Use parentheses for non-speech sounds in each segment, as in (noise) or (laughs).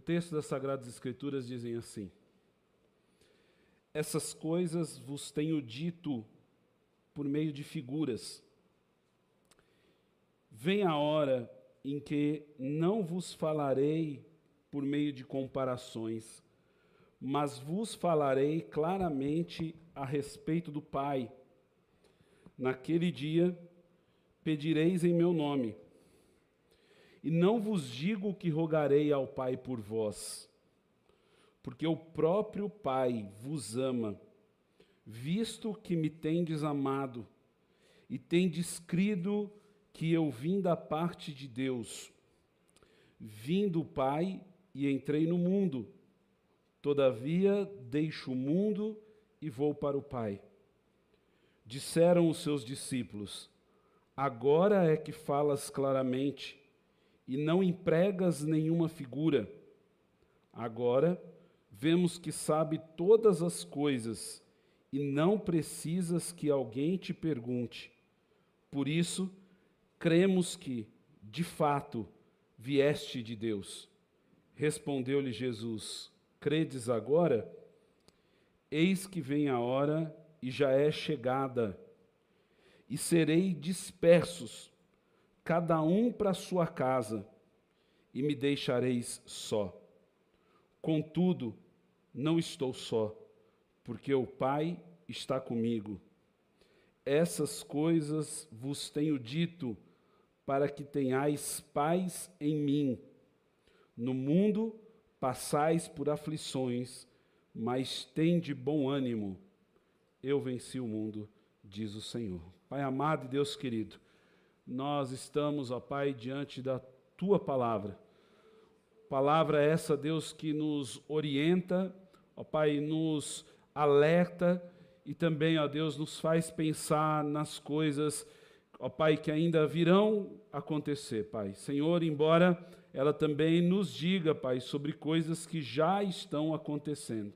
O texto das Sagradas Escrituras dizem assim: Essas coisas vos tenho dito por meio de figuras. Vem a hora em que não vos falarei por meio de comparações, mas vos falarei claramente a respeito do Pai. Naquele dia pedireis em meu nome. E não vos digo que rogarei ao Pai por vós, porque o próprio Pai vos ama, visto que me tendes amado e tendes crido que eu vim da parte de Deus. Vim do Pai e entrei no mundo. Todavia deixo o mundo e vou para o Pai. Disseram os seus discípulos: Agora é que falas claramente e não empregas nenhuma figura. Agora vemos que sabe todas as coisas e não precisas que alguém te pergunte. Por isso, cremos que, de fato, vieste de Deus. Respondeu-lhe Jesus: Credes agora? Eis que vem a hora e já é chegada, e serei dispersos cada um para sua casa, e me deixareis só. Contudo, não estou só, porque o Pai está comigo. Essas coisas vos tenho dito, para que tenhais paz em mim. No mundo passais por aflições, mas tende bom ânimo. Eu venci o mundo, diz o Senhor. Pai amado e Deus querido, nós estamos, ó Pai, diante da tua palavra. Palavra essa, Deus, que nos orienta, ó Pai, nos alerta e também, ó Deus, nos faz pensar nas coisas, ó Pai, que ainda virão acontecer, Pai. Senhor, embora ela também nos diga, Pai, sobre coisas que já estão acontecendo.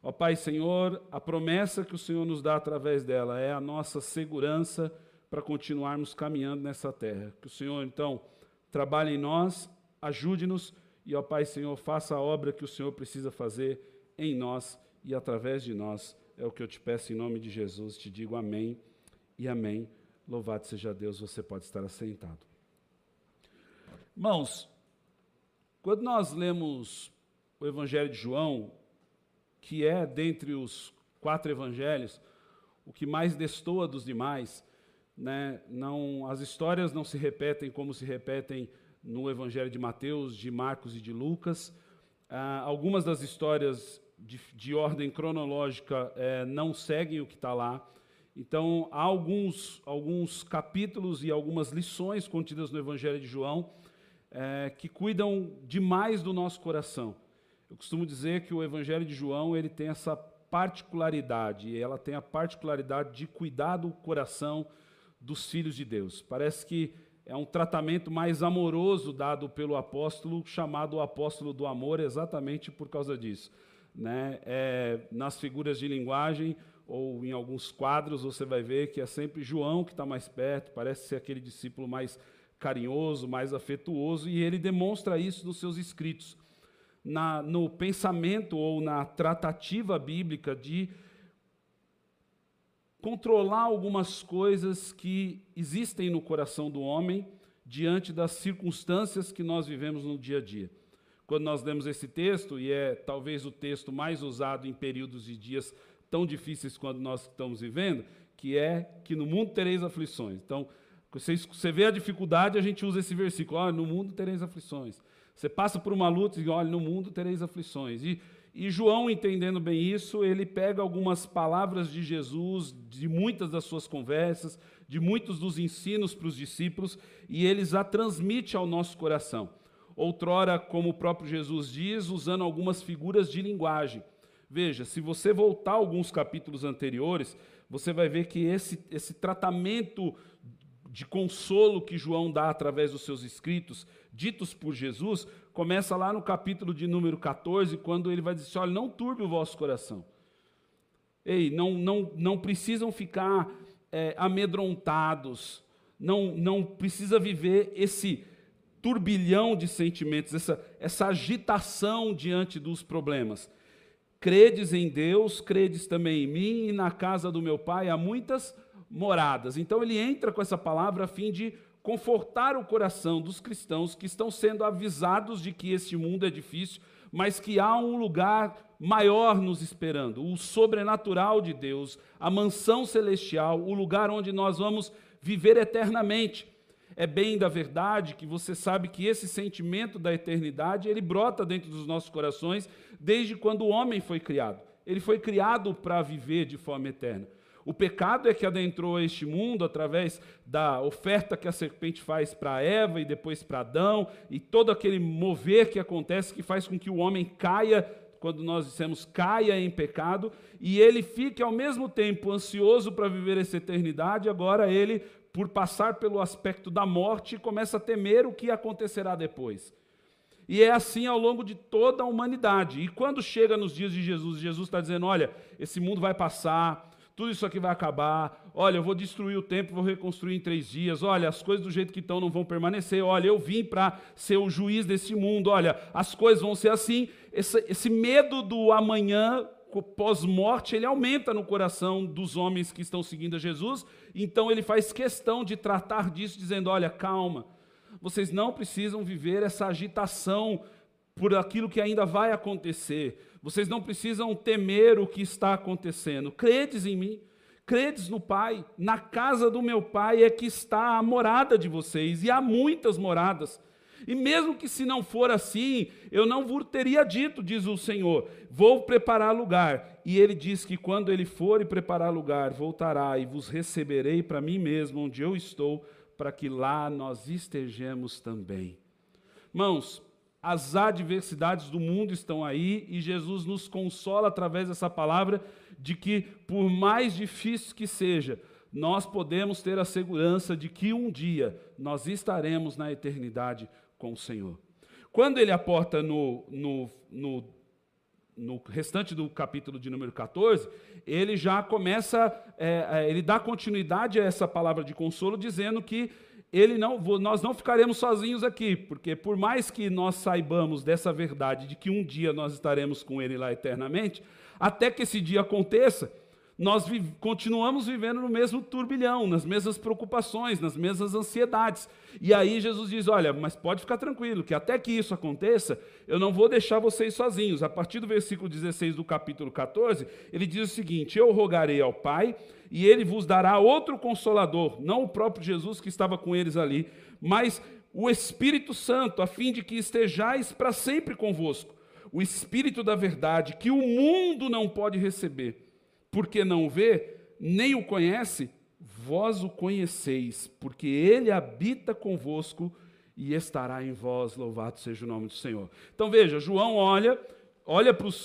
Ó Pai, Senhor, a promessa que o Senhor nos dá através dela é a nossa segurança para continuarmos caminhando nessa terra. Que o Senhor, então, trabalhe em nós, ajude-nos e, ó Pai, Senhor, faça a obra que o Senhor precisa fazer em nós e através de nós. É o que eu te peço em nome de Jesus. Te digo amém e amém. Louvado seja Deus, você pode estar assentado. Irmãos, quando nós lemos o Evangelho de João, que é dentre os quatro evangelhos, o que mais destoa dos demais, né, não, as histórias não se repetem como se repetem no Evangelho de Mateus, de Marcos e de Lucas. Ah, algumas das histórias de, de ordem cronológica é, não seguem o que está lá. Então, há alguns, alguns capítulos e algumas lições contidas no Evangelho de João é, que cuidam demais do nosso coração. Eu costumo dizer que o Evangelho de João ele tem essa particularidade, ela tem a particularidade de cuidar do coração, dos filhos de Deus. Parece que é um tratamento mais amoroso dado pelo apóstolo, chamado o apóstolo do amor, exatamente por causa disso. Né? É, nas figuras de linguagem ou em alguns quadros você vai ver que é sempre João que está mais perto, parece ser aquele discípulo mais carinhoso, mais afetuoso, e ele demonstra isso nos seus escritos. Na, no pensamento ou na tratativa bíblica de controlar algumas coisas que existem no coração do homem diante das circunstâncias que nós vivemos no dia a dia. Quando nós lemos esse texto, e é talvez o texto mais usado em períodos e dias tão difíceis quando nós estamos vivendo, que é que no mundo tereis aflições. Então, você, você vê a dificuldade, a gente usa esse versículo, olha, no mundo tereis aflições. Você passa por uma luta e olha, no mundo tereis aflições. E e João, entendendo bem isso, ele pega algumas palavras de Jesus, de muitas das suas conversas, de muitos dos ensinos para os discípulos, e eles a transmite ao nosso coração. Outrora, como o próprio Jesus diz, usando algumas figuras de linguagem. Veja, se você voltar alguns capítulos anteriores, você vai ver que esse, esse tratamento de consolo que João dá através dos seus escritos, ditos por Jesus, começa lá no capítulo de número 14, quando ele vai dizer: olha, não turbe o vosso coração. Ei, não, não, não precisam ficar é, amedrontados, não, não precisa viver esse turbilhão de sentimentos, essa, essa agitação diante dos problemas. Credes em Deus, credes também em mim, e na casa do meu pai há muitas moradas. Então ele entra com essa palavra a fim de confortar o coração dos cristãos que estão sendo avisados de que este mundo é difícil, mas que há um lugar maior nos esperando, o sobrenatural de Deus, a mansão celestial, o lugar onde nós vamos viver eternamente. É bem da verdade que você sabe que esse sentimento da eternidade, ele brota dentro dos nossos corações desde quando o homem foi criado. Ele foi criado para viver de forma eterna. O pecado é que adentrou este mundo através da oferta que a serpente faz para Eva e depois para Adão, e todo aquele mover que acontece que faz com que o homem caia, quando nós dissemos caia em pecado, e ele fique ao mesmo tempo ansioso para viver essa eternidade, agora ele, por passar pelo aspecto da morte, começa a temer o que acontecerá depois. E é assim ao longo de toda a humanidade. E quando chega nos dias de Jesus, Jesus está dizendo: olha, esse mundo vai passar, tudo isso aqui vai acabar. Olha, eu vou destruir o templo, vou reconstruir em três dias. Olha, as coisas do jeito que estão não vão permanecer. Olha, eu vim para ser o juiz desse mundo. Olha, as coisas vão ser assim. Esse, esse medo do amanhã, pós-morte, ele aumenta no coração dos homens que estão seguindo a Jesus. Então ele faz questão de tratar disso, dizendo: olha, calma, vocês não precisam viver essa agitação por aquilo que ainda vai acontecer. Vocês não precisam temer o que está acontecendo. Credes em mim, credes no Pai. Na casa do meu Pai é que está a morada de vocês, e há muitas moradas. E mesmo que se não for assim, eu não vos teria dito, diz o Senhor, vou preparar lugar. E ele diz que quando ele for e preparar lugar, voltará e vos receberei para mim mesmo, onde eu estou, para que lá nós estejamos também. Mãos, as adversidades do mundo estão aí e Jesus nos consola através dessa palavra de que, por mais difícil que seja, nós podemos ter a segurança de que um dia nós estaremos na eternidade com o Senhor. Quando ele aporta no, no, no, no restante do capítulo de número 14, ele já começa, é, é, ele dá continuidade a essa palavra de consolo, dizendo que ele não, nós não ficaremos sozinhos aqui, porque por mais que nós saibamos dessa verdade de que um dia nós estaremos com ele lá eternamente, até que esse dia aconteça, nós vi continuamos vivendo no mesmo turbilhão, nas mesmas preocupações, nas mesmas ansiedades. E aí Jesus diz: Olha, mas pode ficar tranquilo, que até que isso aconteça, eu não vou deixar vocês sozinhos. A partir do versículo 16 do capítulo 14, ele diz o seguinte: Eu rogarei ao Pai, e ele vos dará outro consolador, não o próprio Jesus que estava com eles ali, mas o Espírito Santo, a fim de que estejais para sempre convosco. O Espírito da verdade, que o mundo não pode receber porque não vê, nem o conhece, vós o conheceis, porque ele habita convosco e estará em vós, louvado seja o nome do Senhor. Então veja, João olha, olha para é,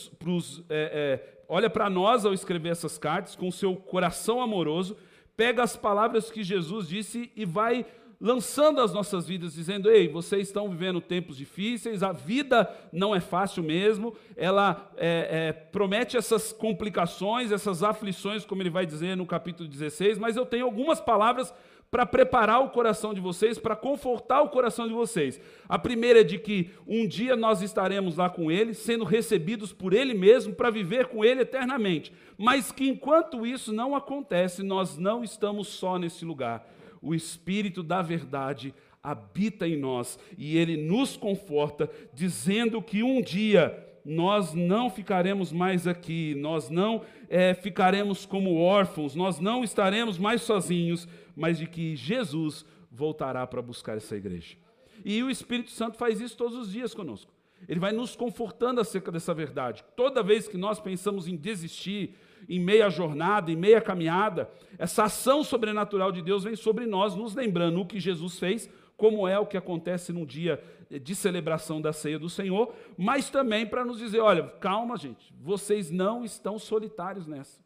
é, olha para nós ao escrever essas cartas com seu coração amoroso, pega as palavras que Jesus disse e vai lançando as nossas vidas, dizendo: Ei, vocês estão vivendo tempos difíceis, a vida não é fácil mesmo, ela é, é, promete essas complicações, essas aflições, como ele vai dizer no capítulo 16, mas eu tenho algumas palavras para preparar o coração de vocês, para confortar o coração de vocês. A primeira é de que um dia nós estaremos lá com Ele, sendo recebidos por Ele mesmo, para viver com Ele eternamente. Mas que enquanto isso não acontece, nós não estamos só nesse lugar o Espírito da Verdade habita em nós e ele nos conforta, dizendo que um dia nós não ficaremos mais aqui, nós não é, ficaremos como órfãos, nós não estaremos mais sozinhos, mas de que Jesus voltará para buscar essa igreja. E o Espírito Santo faz isso todos os dias conosco. Ele vai nos confortando acerca dessa verdade. Toda vez que nós pensamos em desistir, em meia jornada, em meia caminhada, essa ação sobrenatural de Deus vem sobre nós, nos lembrando o que Jesus fez, como é o que acontece num dia de celebração da ceia do Senhor, mas também para nos dizer: olha, calma, gente, vocês não estão solitários nessa.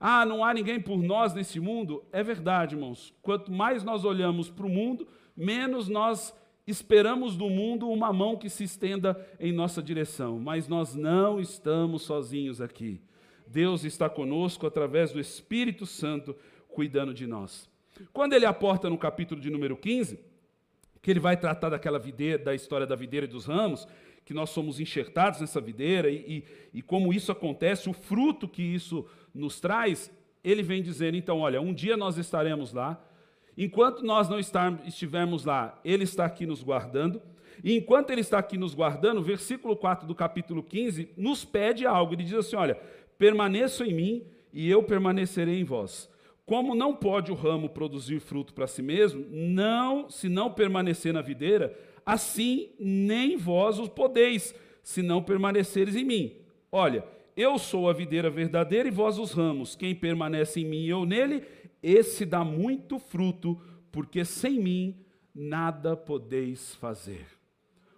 Ah, não há ninguém por nós nesse mundo? É verdade, irmãos. Quanto mais nós olhamos para o mundo, menos nós esperamos do mundo uma mão que se estenda em nossa direção. Mas nós não estamos sozinhos aqui. Deus está conosco através do Espírito Santo cuidando de nós. Quando ele aporta no capítulo de número 15, que ele vai tratar daquela videira, da história da videira e dos ramos, que nós somos enxertados nessa videira e, e, e como isso acontece, o fruto que isso nos traz, ele vem dizendo, então, olha, um dia nós estaremos lá, enquanto nós não estivermos lá, ele está aqui nos guardando, e enquanto ele está aqui nos guardando, o versículo 4 do capítulo 15 nos pede algo, ele diz assim, olha, permaneçam em mim e eu permanecerei em vós. Como não pode o ramo produzir fruto para si mesmo, não, se não permanecer na videira, assim nem vós os podeis, se não permaneceres em mim. Olha, eu sou a videira verdadeira e vós os ramos. Quem permanece em mim e eu nele, esse dá muito fruto, porque sem mim nada podeis fazer.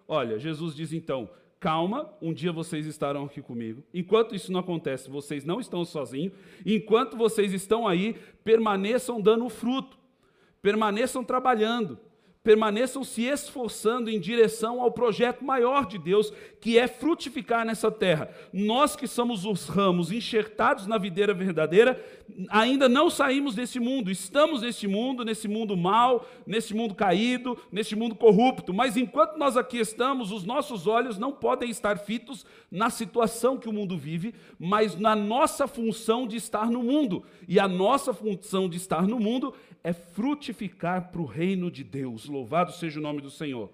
Olha, Jesus diz então: calma, um dia vocês estarão aqui comigo. Enquanto isso não acontece, vocês não estão sozinhos. Enquanto vocês estão aí, permaneçam dando fruto, permaneçam trabalhando permaneçam se esforçando em direção ao projeto maior de Deus, que é frutificar nessa terra. Nós que somos os ramos enxertados na videira verdadeira, ainda não saímos desse mundo, estamos nesse mundo, nesse mundo mal, nesse mundo caído, nesse mundo corrupto, mas enquanto nós aqui estamos, os nossos olhos não podem estar fitos na situação que o mundo vive, mas na nossa função de estar no mundo. E a nossa função de estar no mundo é frutificar para o reino de Deus. Louvado seja o nome do Senhor.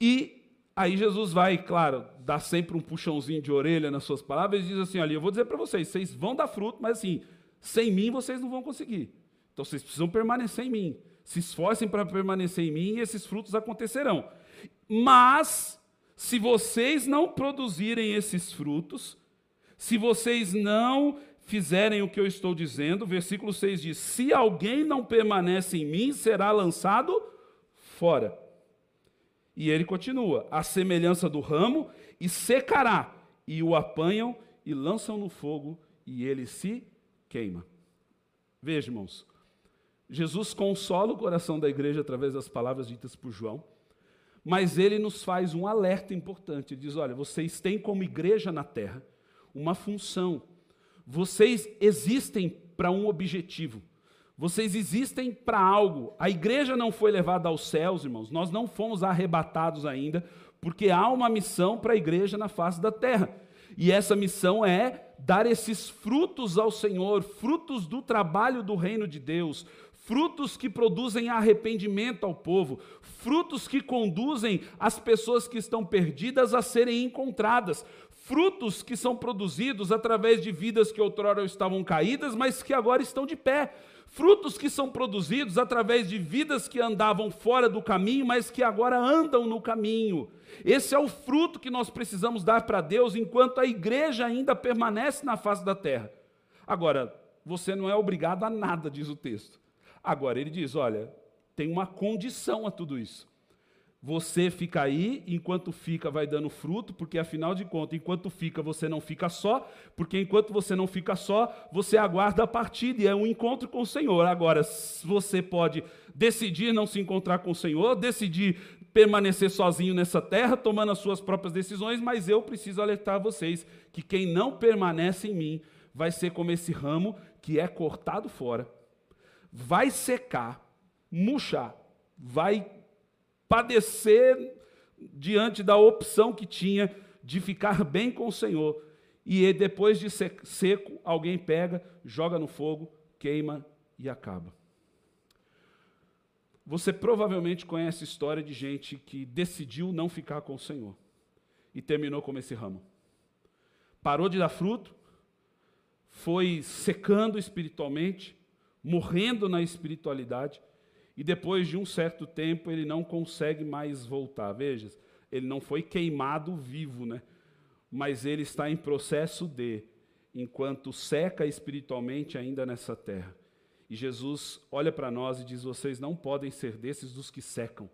E aí Jesus vai, claro, dar sempre um puxãozinho de orelha nas suas palavras e diz assim: olha, eu vou dizer para vocês, vocês vão dar fruto, mas assim, sem mim vocês não vão conseguir. Então vocês precisam permanecer em mim. Se esforcem para permanecer em mim e esses frutos acontecerão. Mas, se vocês não produzirem esses frutos, se vocês não fizerem o que eu estou dizendo, versículo 6 diz: Se alguém não permanece em mim, será lançado fora. E ele continua: a semelhança do ramo, e secará, e o apanham e lançam no fogo, e ele se queima. Veja, irmãos, Jesus consola o coração da igreja através das palavras ditas por João, mas ele nos faz um alerta importante. Ele diz: olha, vocês têm como igreja na terra uma função vocês existem para um objetivo. Vocês existem para algo. A igreja não foi levada aos céus, irmãos. Nós não fomos arrebatados ainda, porque há uma missão para a igreja na face da terra. E essa missão é dar esses frutos ao Senhor, frutos do trabalho do reino de Deus, frutos que produzem arrependimento ao povo, frutos que conduzem as pessoas que estão perdidas a serem encontradas, frutos que são produzidos através de vidas que outrora estavam caídas, mas que agora estão de pé. Frutos que são produzidos através de vidas que andavam fora do caminho, mas que agora andam no caminho. Esse é o fruto que nós precisamos dar para Deus enquanto a igreja ainda permanece na face da terra. Agora, você não é obrigado a nada, diz o texto. Agora, ele diz: olha, tem uma condição a tudo isso. Você fica aí, enquanto fica, vai dando fruto, porque afinal de contas, enquanto fica, você não fica só, porque enquanto você não fica só, você aguarda a partida e é um encontro com o Senhor. Agora, você pode decidir não se encontrar com o Senhor, decidir permanecer sozinho nessa terra, tomando as suas próprias decisões, mas eu preciso alertar vocês que quem não permanece em mim vai ser como esse ramo que é cortado fora, vai secar, murchar, vai padecer diante da opção que tinha de ficar bem com o Senhor. E depois de seco, alguém pega, joga no fogo, queima e acaba. Você provavelmente conhece a história de gente que decidiu não ficar com o Senhor e terminou como esse ramo. Parou de dar fruto, foi secando espiritualmente, morrendo na espiritualidade e depois de um certo tempo ele não consegue mais voltar. Veja, ele não foi queimado vivo, né? mas ele está em processo de, enquanto seca espiritualmente ainda nessa terra. E Jesus olha para nós e diz: Vocês não podem ser desses dos que secam,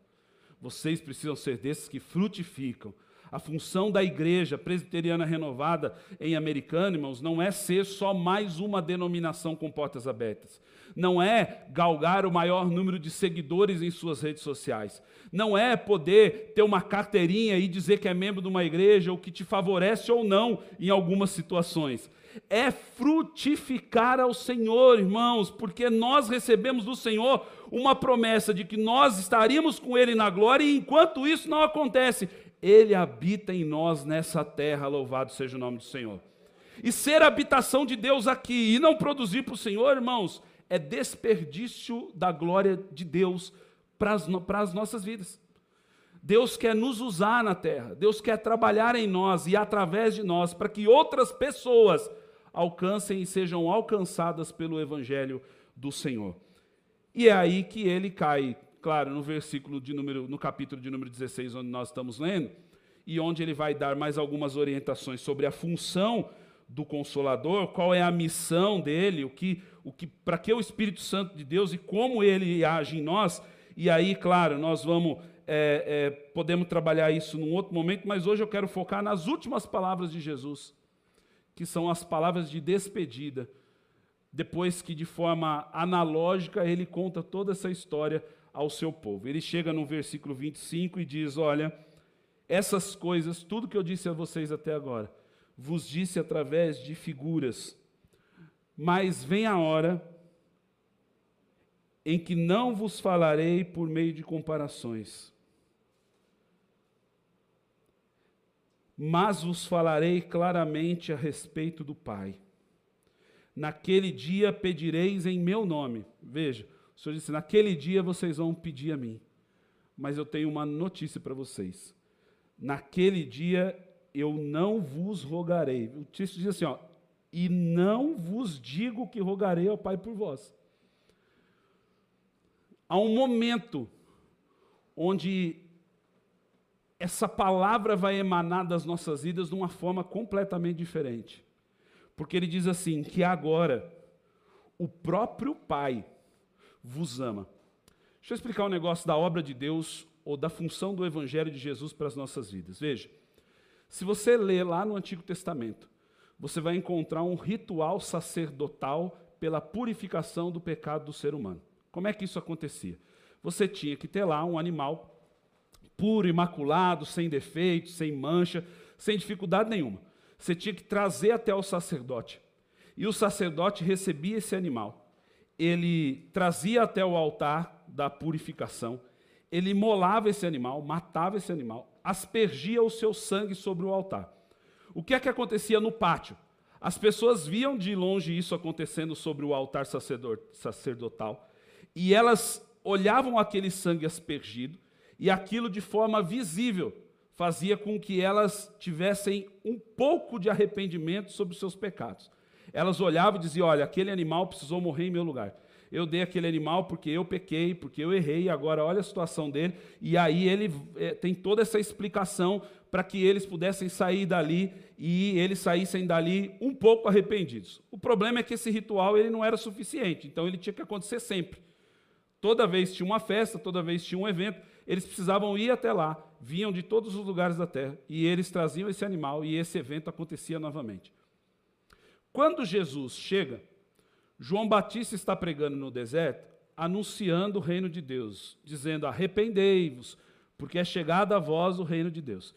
vocês precisam ser desses que frutificam. A função da igreja presbiteriana renovada em Americana, irmãos, não é ser só mais uma denominação com portas abertas. Não é galgar o maior número de seguidores em suas redes sociais. Não é poder ter uma carteirinha e dizer que é membro de uma igreja, ou que te favorece ou não em algumas situações. É frutificar ao Senhor, irmãos, porque nós recebemos do Senhor uma promessa de que nós estaríamos com Ele na glória, e enquanto isso não acontece, Ele habita em nós nessa terra, louvado seja o nome do Senhor. E ser habitação de Deus aqui e não produzir para o Senhor, irmãos, é desperdício da glória de Deus para as, nossas vidas. Deus quer nos usar na terra, Deus quer trabalhar em nós e através de nós para que outras pessoas alcancem e sejam alcançadas pelo Evangelho do Senhor. E é aí que ele cai, claro, no versículo de número, no capítulo de número 16, onde nós estamos lendo, e onde ele vai dar mais algumas orientações sobre a função do consolador, qual é a missão dele, o que, o que, para que o Espírito Santo de Deus e como ele age em nós. E aí, claro, nós vamos é, é, podemos trabalhar isso num outro momento, mas hoje eu quero focar nas últimas palavras de Jesus, que são as palavras de despedida. Depois que, de forma analógica, ele conta toda essa história ao seu povo. Ele chega no versículo 25 e diz: Olha, essas coisas, tudo que eu disse a vocês até agora, vos disse através de figuras, mas vem a hora em que não vos falarei por meio de comparações, mas vos falarei claramente a respeito do Pai. Naquele dia pedireis em meu nome. Veja, o Senhor disse: naquele dia vocês vão pedir a mim. Mas eu tenho uma notícia para vocês. Naquele dia eu não vos rogarei. O texto diz assim, ó, e não vos digo que rogarei ao Pai por vós. Há um momento onde essa palavra vai emanar das nossas vidas de uma forma completamente diferente. Porque ele diz assim: que agora o próprio Pai vos ama. Deixa eu explicar um negócio da obra de Deus ou da função do Evangelho de Jesus para as nossas vidas. Veja. Se você ler lá no Antigo Testamento, você vai encontrar um ritual sacerdotal pela purificação do pecado do ser humano. Como é que isso acontecia? Você tinha que ter lá um animal puro, imaculado, sem defeitos, sem mancha, sem dificuldade nenhuma. Você tinha que trazer até o sacerdote. E o sacerdote recebia esse animal. Ele trazia até o altar da purificação. Ele imolava esse animal, matava esse animal, aspergia o seu sangue sobre o altar. O que é que acontecia no pátio? As pessoas viam de longe isso acontecendo sobre o altar sacerdotal e elas olhavam aquele sangue aspergido e aquilo de forma visível fazia com que elas tivessem um pouco de arrependimento sobre os seus pecados. Elas olhavam e diziam: Olha, aquele animal precisou morrer em meu lugar eu dei aquele animal porque eu pequei, porque eu errei, agora olha a situação dele. E aí ele é, tem toda essa explicação para que eles pudessem sair dali e eles saíssem dali um pouco arrependidos. O problema é que esse ritual ele não era suficiente, então ele tinha que acontecer sempre. Toda vez tinha uma festa, toda vez tinha um evento, eles precisavam ir até lá, vinham de todos os lugares da terra e eles traziam esse animal e esse evento acontecia novamente. Quando Jesus chega, João Batista está pregando no deserto, anunciando o reino de Deus, dizendo: arrependei-vos, porque é chegado a vós o reino de Deus.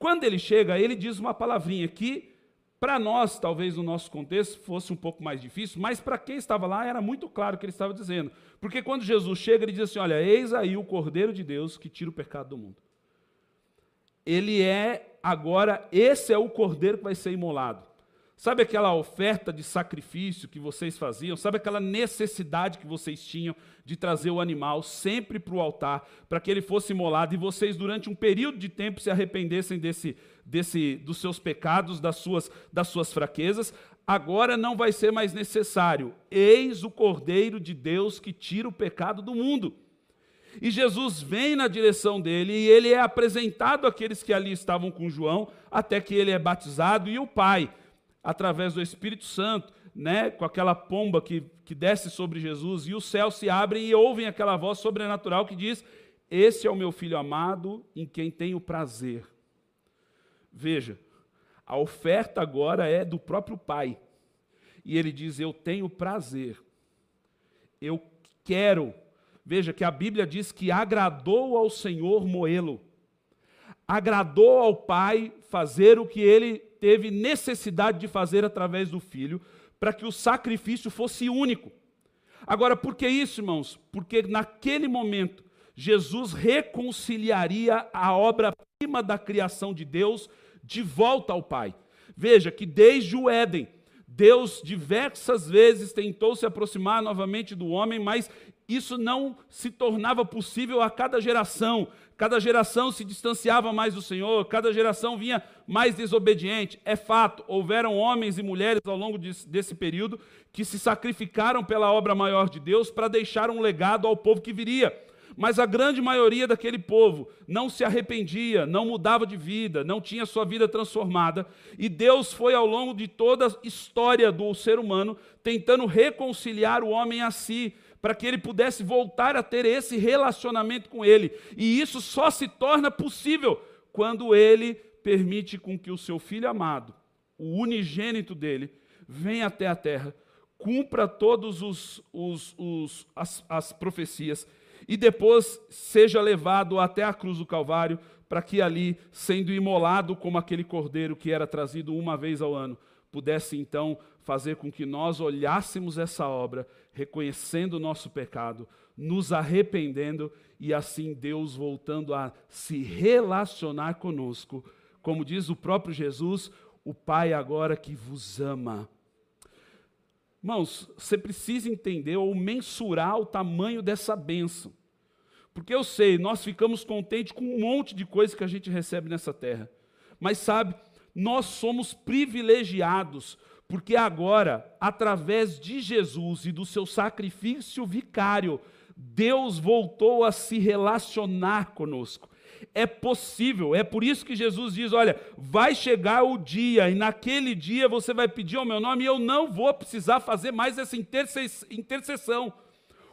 Quando ele chega, ele diz uma palavrinha que, para nós, talvez no nosso contexto, fosse um pouco mais difícil, mas para quem estava lá era muito claro o que ele estava dizendo. Porque quando Jesus chega, ele diz assim: Olha, eis aí o Cordeiro de Deus que tira o pecado do mundo. Ele é agora, esse é o cordeiro que vai ser imolado. Sabe aquela oferta de sacrifício que vocês faziam? Sabe aquela necessidade que vocês tinham de trazer o animal sempre para o altar, para que ele fosse imolado e vocês, durante um período de tempo, se arrependessem desse, desse, dos seus pecados, das suas, das suas fraquezas? Agora não vai ser mais necessário. Eis o Cordeiro de Deus que tira o pecado do mundo. E Jesus vem na direção dele e ele é apresentado àqueles que ali estavam com João, até que ele é batizado, e o Pai através do Espírito Santo, né, com aquela pomba que, que desce sobre Jesus, e os céus se abrem e ouvem aquela voz sobrenatural que diz: Esse é o meu filho amado, em quem tenho prazer. Veja, a oferta agora é do próprio pai. E ele diz: Eu tenho prazer, eu quero. Veja que a Bíblia diz que agradou ao Senhor moê-lo, agradou ao pai fazer o que ele teve necessidade de fazer através do filho, para que o sacrifício fosse único. Agora, por que isso, irmãos? Porque naquele momento, Jesus reconciliaria a obra-prima da criação de Deus de volta ao Pai. Veja que desde o Éden, Deus diversas vezes tentou se aproximar novamente do homem, mas isso não se tornava possível a cada geração. Cada geração se distanciava mais do Senhor, cada geração vinha mais desobediente. É fato, houveram homens e mulheres ao longo desse período que se sacrificaram pela obra maior de Deus para deixar um legado ao povo que viria. Mas a grande maioria daquele povo não se arrependia, não mudava de vida, não tinha sua vida transformada. E Deus foi, ao longo de toda a história do ser humano, tentando reconciliar o homem a si, para que ele pudesse voltar a ter esse relacionamento com ele. E isso só se torna possível quando ele permite com que o seu filho amado, o unigênito dele, venha até a terra, cumpra todas os, os, os, as, as profecias e depois seja levado até a cruz do Calvário, para que ali, sendo imolado como aquele cordeiro que era trazido uma vez ao ano, pudesse então fazer com que nós olhássemos essa obra, reconhecendo o nosso pecado, nos arrependendo e assim Deus voltando a se relacionar conosco. Como diz o próprio Jesus, o Pai agora que vos ama. Irmãos, você precisa entender ou mensurar o tamanho dessa bênção. Porque eu sei, nós ficamos contentes com um monte de coisa que a gente recebe nessa terra. Mas sabe, nós somos privilegiados, porque agora, através de Jesus e do seu sacrifício vicário, Deus voltou a se relacionar conosco. É possível, é por isso que Jesus diz: olha, vai chegar o dia, e naquele dia você vai pedir ao meu nome, e eu não vou precisar fazer mais essa intercessão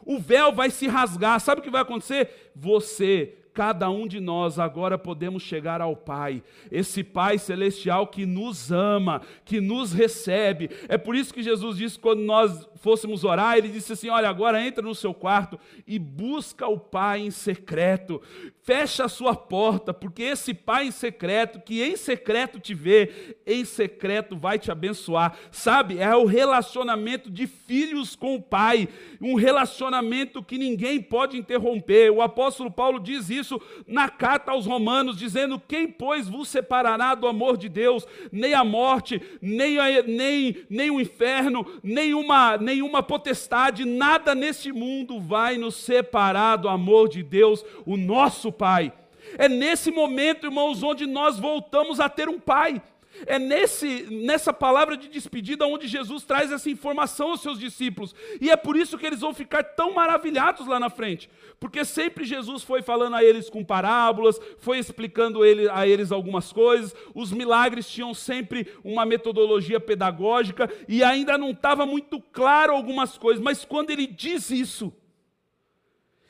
o véu vai se rasgar. Sabe o que vai acontecer? Você cada um de nós agora podemos chegar ao Pai, esse Pai celestial que nos ama, que nos recebe. É por isso que Jesus disse quando nós fôssemos orar, ele disse assim: "Olha, agora entra no seu quarto e busca o Pai em secreto. Fecha a sua porta, porque esse Pai em secreto, que em secreto te vê, em secreto vai te abençoar". Sabe? É o relacionamento de filhos com o Pai, um relacionamento que ninguém pode interromper. O apóstolo Paulo diz isso isso na carta aos Romanos, dizendo: Quem, pois, vos separará do amor de Deus? Nem a morte, nem, a, nem, nem o inferno, nenhuma, nenhuma potestade, nada neste mundo vai nos separar do amor de Deus, o nosso Pai. É nesse momento, irmãos, onde nós voltamos a ter um Pai. É nesse, nessa palavra de despedida onde Jesus traz essa informação aos seus discípulos. E é por isso que eles vão ficar tão maravilhados lá na frente. Porque sempre Jesus foi falando a eles com parábolas, foi explicando ele, a eles algumas coisas, os milagres tinham sempre uma metodologia pedagógica e ainda não estava muito claro algumas coisas. Mas quando ele diz isso,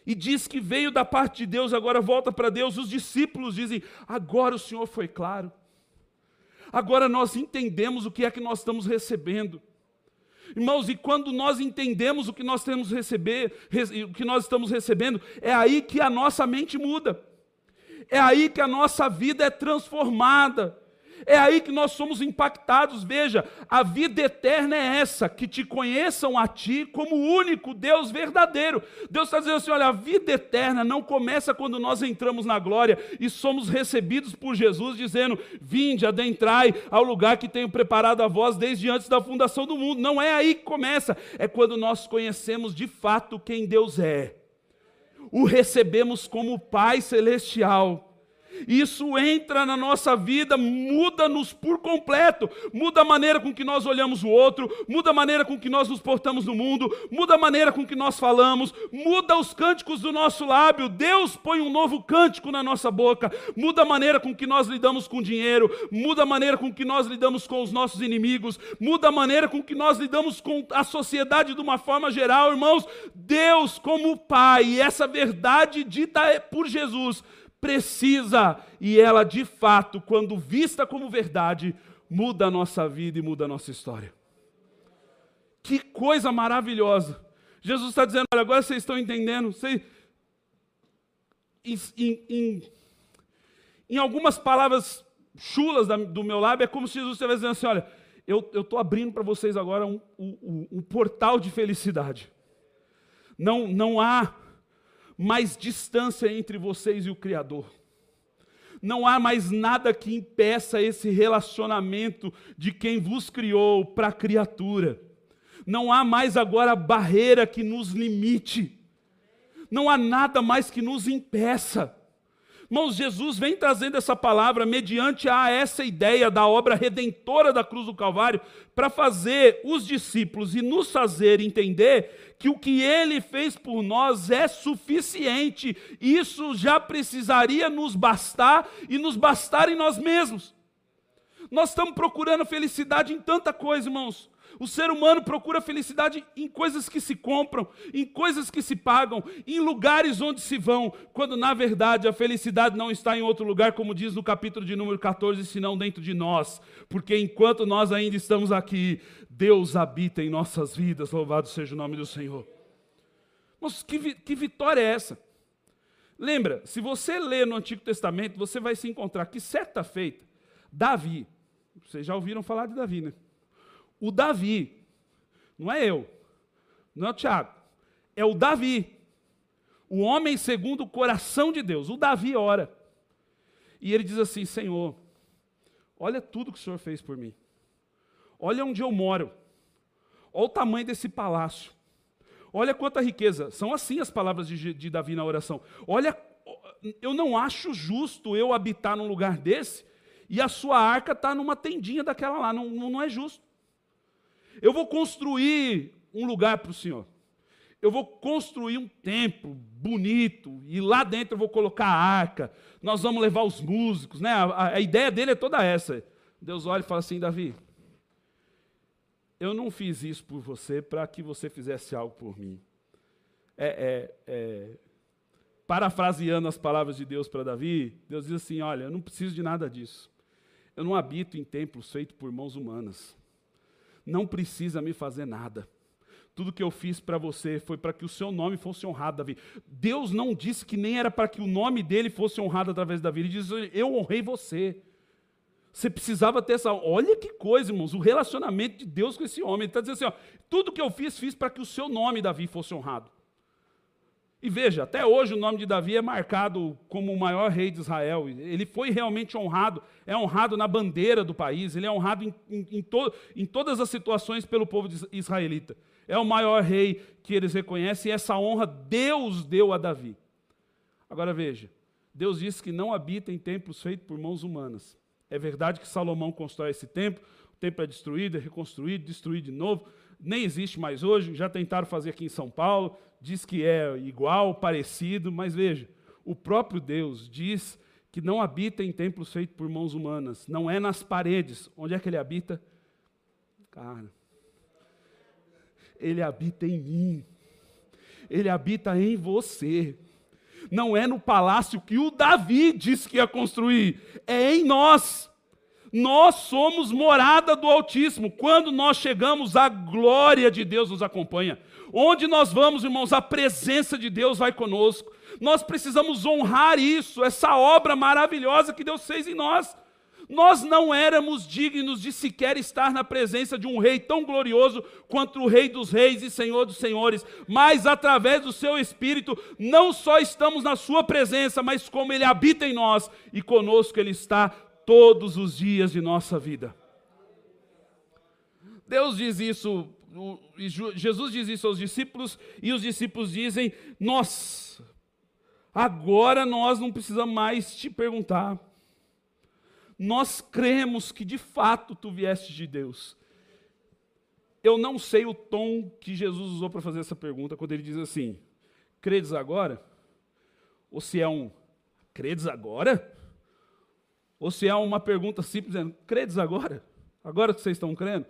e diz que veio da parte de Deus, agora volta para Deus, os discípulos dizem: agora o Senhor foi claro. Agora nós entendemos o que é que nós estamos recebendo. Irmãos, e quando nós entendemos o que nós temos receber, o que nós estamos recebendo, é aí que a nossa mente muda. É aí que a nossa vida é transformada. É aí que nós somos impactados. Veja, a vida eterna é essa: que te conheçam a ti como o único Deus verdadeiro. Deus está dizendo assim: olha, a vida eterna não começa quando nós entramos na glória e somos recebidos por Jesus, dizendo: Vinde, adentrai ao lugar que tenho preparado a vós desde antes da fundação do mundo. Não é aí que começa, é quando nós conhecemos de fato quem Deus é. O recebemos como Pai Celestial isso entra na nossa vida, muda-nos por completo, muda a maneira com que nós olhamos o outro, muda a maneira com que nós nos portamos no mundo, muda a maneira com que nós falamos, muda os cânticos do nosso lábio. Deus põe um novo cântico na nossa boca, muda a maneira com que nós lidamos com dinheiro, muda a maneira com que nós lidamos com os nossos inimigos, muda a maneira com que nós lidamos com a sociedade de uma forma geral, irmãos. Deus, como Pai, essa verdade dita por Jesus, precisa e ela de fato, quando vista como verdade, muda a nossa vida e muda a nossa história. Que coisa maravilhosa! Jesus está dizendo: olha, agora vocês estão entendendo. Vocês... Em, em, em, algumas palavras chulas da, do meu lábio, é como se Jesus estivesse dizendo assim: olha, eu estou abrindo para vocês agora um, um, um portal de felicidade. Não, não há mais distância entre vocês e o Criador. Não há mais nada que impeça esse relacionamento de quem vos criou para a criatura. Não há mais agora barreira que nos limite. Não há nada mais que nos impeça. Irmãos, Jesus vem trazendo essa palavra mediante a essa ideia da obra redentora da cruz do Calvário, para fazer os discípulos e nos fazer entender que o que ele fez por nós é suficiente. Isso já precisaria nos bastar e nos bastar em nós mesmos. Nós estamos procurando felicidade em tanta coisa, irmãos. O ser humano procura felicidade em coisas que se compram, em coisas que se pagam, em lugares onde se vão, quando na verdade a felicidade não está em outro lugar, como diz no capítulo de número 14, senão dentro de nós. Porque enquanto nós ainda estamos aqui, Deus habita em nossas vidas, louvado seja o nome do Senhor. Mas que, que vitória é essa? Lembra, se você lê no Antigo Testamento, você vai se encontrar que certa feita, Davi, vocês já ouviram falar de Davi, né? O Davi, não é eu, não é o Tiago, é o Davi, o homem segundo o coração de Deus. O Davi ora. E ele diz assim: Senhor, olha tudo que o Senhor fez por mim. Olha onde eu moro. Olha o tamanho desse palácio. Olha quanta riqueza. São assim as palavras de, de Davi na oração. Olha, eu não acho justo eu habitar num lugar desse e a sua arca está numa tendinha daquela lá. Não, não é justo. Eu vou construir um lugar para o Senhor. Eu vou construir um templo bonito e lá dentro eu vou colocar a arca. Nós vamos levar os músicos, né? A, a ideia dele é toda essa. Deus olha e fala assim, Davi, eu não fiz isso por você para que você fizesse algo por mim. É, é, é, parafraseando as palavras de Deus para Davi, Deus diz assim: Olha, eu não preciso de nada disso. Eu não habito em templos feitos por mãos humanas não precisa me fazer nada. Tudo que eu fiz para você foi para que o seu nome fosse honrado, Davi. Deus não disse que nem era para que o nome dele fosse honrado através da vida. Ele disse: Eu honrei você. Você precisava ter essa. Olha que coisa, irmãos, o relacionamento de Deus com esse homem. Ele está dizendo assim: ó, tudo que eu fiz, fiz para que o seu nome, Davi, fosse honrado. E veja, até hoje o nome de Davi é marcado como o maior rei de Israel. Ele foi realmente honrado, é honrado na bandeira do país, ele é honrado em, em, em, to, em todas as situações pelo povo israelita. É o maior rei que eles reconhecem e essa honra Deus deu a Davi. Agora veja, Deus disse que não habita em templos feitos por mãos humanas. É verdade que Salomão constrói esse templo, o templo é destruído, é reconstruído, destruído de novo, nem existe mais hoje, já tentaram fazer aqui em São Paulo, diz que é igual, parecido, mas veja, o próprio Deus diz que não habita em templos feitos por mãos humanas, não é nas paredes. Onde é que ele habita? Cara, ele habita em mim, ele habita em você. Não é no palácio que o Davi disse que ia construir, é em nós. Nós somos morada do Altíssimo. Quando nós chegamos, a glória de Deus nos acompanha. Onde nós vamos, irmãos, a presença de Deus vai conosco. Nós precisamos honrar isso, essa obra maravilhosa que Deus fez em nós. Nós não éramos dignos de sequer estar na presença de um rei tão glorioso quanto o Rei dos Reis e Senhor dos Senhores, mas através do seu Espírito, não só estamos na Sua presença, mas como Ele habita em nós e conosco Ele está todos os dias de nossa vida. Deus diz isso, Jesus diz isso aos discípulos, e os discípulos dizem: Nós, agora nós não precisamos mais te perguntar. Nós cremos que de fato tu vieste de Deus. Eu não sei o tom que Jesus usou para fazer essa pergunta, quando ele diz assim: Credes agora? Ou se é um Credes agora? Ou se é uma pergunta simples, dizendo, credes agora? Agora que vocês estão crendo?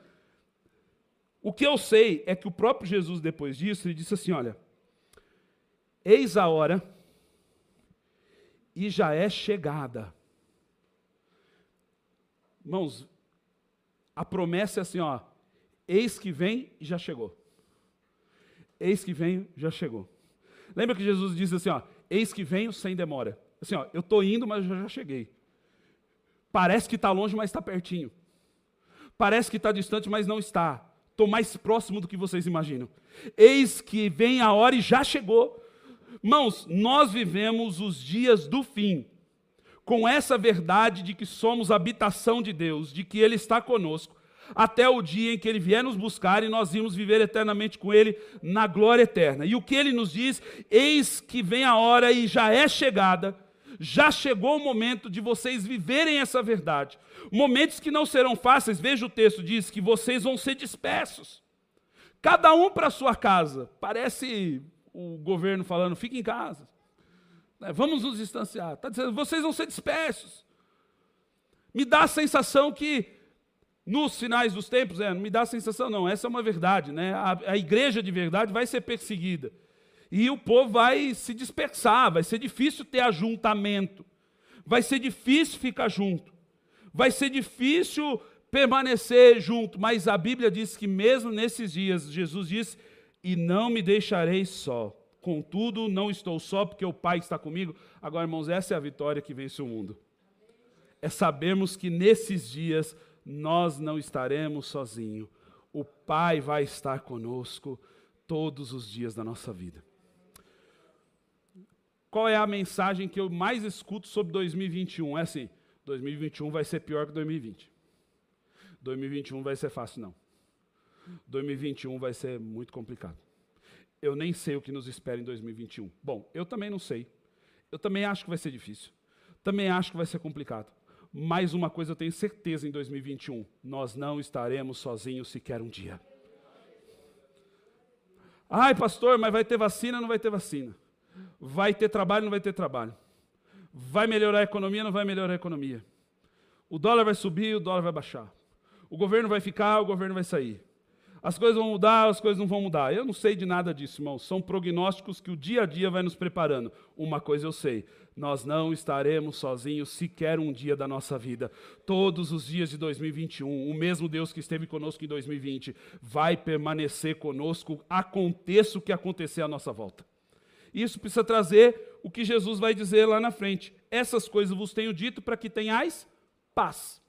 O que eu sei é que o próprio Jesus, depois disso, ele disse assim: olha, eis a hora, e já é chegada. Irmãos, a promessa é assim, ó, eis que vem e já chegou. Eis que vem, já chegou. Lembra que Jesus disse assim, ó, eis que venho sem demora. Assim, ó, eu estou indo, mas já cheguei. Parece que está longe, mas está pertinho. Parece que está distante, mas não está. Estou mais próximo do que vocês imaginam. Eis que vem a hora e já chegou. Mãos, nós vivemos os dias do fim com essa verdade de que somos habitação de Deus, de que Ele está conosco, até o dia em que Ele vier nos buscar e nós vimos viver eternamente com Ele na glória eterna. E o que Ele nos diz? Eis que vem a hora e já é chegada, já chegou o momento de vocês viverem essa verdade. Momentos que não serão fáceis, veja o texto, diz que vocês vão ser dispersos. Cada um para sua casa. Parece o governo falando, fique em casa. Né, vamos nos distanciar. Está dizendo, vocês vão ser dispersos. Me dá a sensação que, nos finais dos tempos, é, me dá a sensação, não, essa é uma verdade, né? A, a igreja de verdade vai ser perseguida. E o povo vai se dispersar, vai ser difícil ter ajuntamento, vai ser difícil ficar junto, vai ser difícil permanecer junto, mas a Bíblia diz que mesmo nesses dias, Jesus disse: E não me deixarei só. Contudo, não estou só porque o Pai está comigo. Agora, irmãos, essa é a vitória que vence o mundo. É sabermos que nesses dias nós não estaremos sozinhos. O Pai vai estar conosco todos os dias da nossa vida. Qual é a mensagem que eu mais escuto sobre 2021? É assim: 2021 vai ser pior que 2020. 2021 vai ser fácil, não. 2021 vai ser muito complicado eu nem sei o que nos espera em 2021. Bom, eu também não sei. Eu também acho que vai ser difícil. Também acho que vai ser complicado. Mais uma coisa eu tenho certeza em 2021: nós não estaremos sozinhos sequer um dia. Ai, pastor, mas vai ter vacina? Não vai ter vacina. Vai ter trabalho? Não vai ter trabalho. Vai melhorar a economia? Não vai melhorar a economia. O dólar vai subir? O dólar vai baixar. O governo vai ficar? O governo vai sair as coisas vão mudar, as coisas não vão mudar. Eu não sei de nada disso, irmãos. São prognósticos que o dia a dia vai nos preparando. Uma coisa eu sei: nós não estaremos sozinhos sequer um dia da nossa vida. Todos os dias de 2021, o mesmo Deus que esteve conosco em 2020 vai permanecer conosco, aconteça o que acontecer à nossa volta. Isso precisa trazer o que Jesus vai dizer lá na frente. Essas coisas vos tenho dito para que tenhais paz.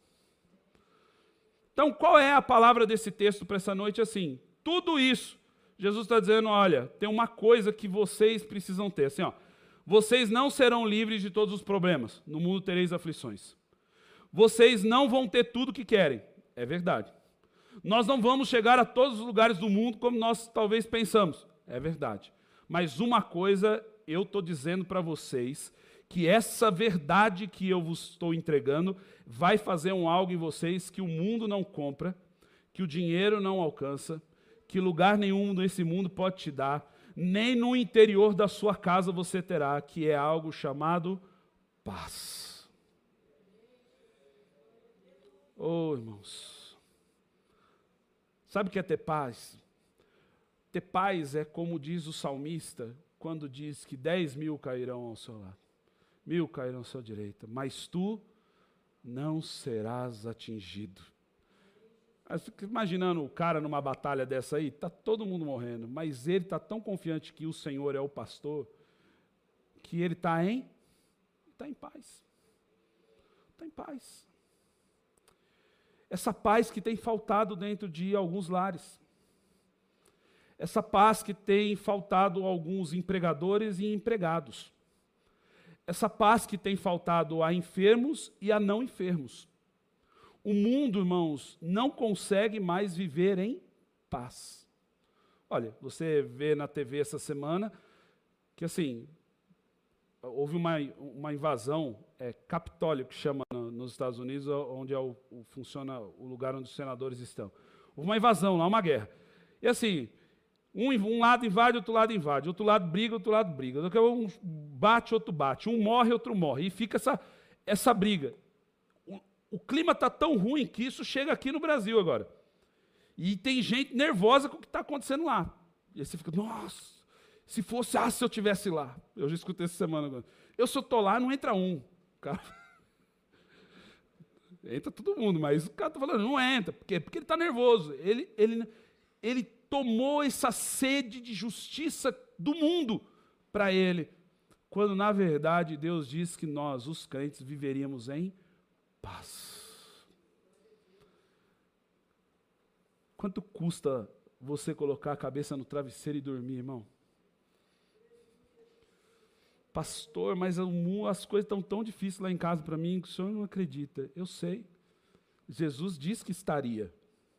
Então, qual é a palavra desse texto para essa noite? Assim, tudo isso, Jesus está dizendo: olha, tem uma coisa que vocês precisam ter. Assim, ó, vocês não serão livres de todos os problemas. No mundo tereis aflições. Vocês não vão ter tudo que querem. É verdade. Nós não vamos chegar a todos os lugares do mundo como nós talvez pensamos. É verdade. Mas uma coisa eu estou dizendo para vocês que essa verdade que eu vos estou entregando vai fazer um algo em vocês que o mundo não compra, que o dinheiro não alcança, que lugar nenhum nesse mundo pode te dar, nem no interior da sua casa você terá, que é algo chamado paz. Oh, irmãos. Sabe o que é ter paz? Ter paz é como diz o salmista, quando diz que dez mil cairão ao seu lado mil cairão à sua direita, mas tu não serás atingido. Imaginando o cara numa batalha dessa aí, está todo mundo morrendo, mas ele está tão confiante que o Senhor é o pastor, que ele está em, está em paz. Está em paz. Essa paz que tem faltado dentro de alguns lares. Essa paz que tem faltado a alguns empregadores e empregados essa paz que tem faltado a enfermos e a não enfermos. O mundo, irmãos, não consegue mais viver em paz. Olha, você vê na TV essa semana que, assim, houve uma, uma invasão, é, Capitólio, que chama no, nos Estados Unidos, onde é o, o, funciona o lugar onde os senadores estão. Houve uma invasão lá, uma guerra. E assim, um, um, lado invade, outro lado invade. Outro lado briga, outro lado briga. Um bate, outro bate. Um morre, outro morre. E fica essa, essa briga. O, o clima está tão ruim que isso chega aqui no Brasil agora. E tem gente nervosa com o que está acontecendo lá. E aí você fica, nossa, se fosse, ah, se eu tivesse lá. Eu já escutei essa semana agora. Eu, se eu estou lá, não entra um. Cara, (laughs) entra todo mundo, mas o cara está falando, não entra. Por quê? Porque ele está nervoso. Ele, ele, ele tomou essa sede de justiça do mundo para ele, quando na verdade Deus diz que nós, os crentes, viveríamos em paz. Quanto custa você colocar a cabeça no travesseiro e dormir, irmão? Pastor, mas as coisas estão tão difíceis lá em casa para mim que o senhor não acredita. Eu sei. Jesus disse que estaria.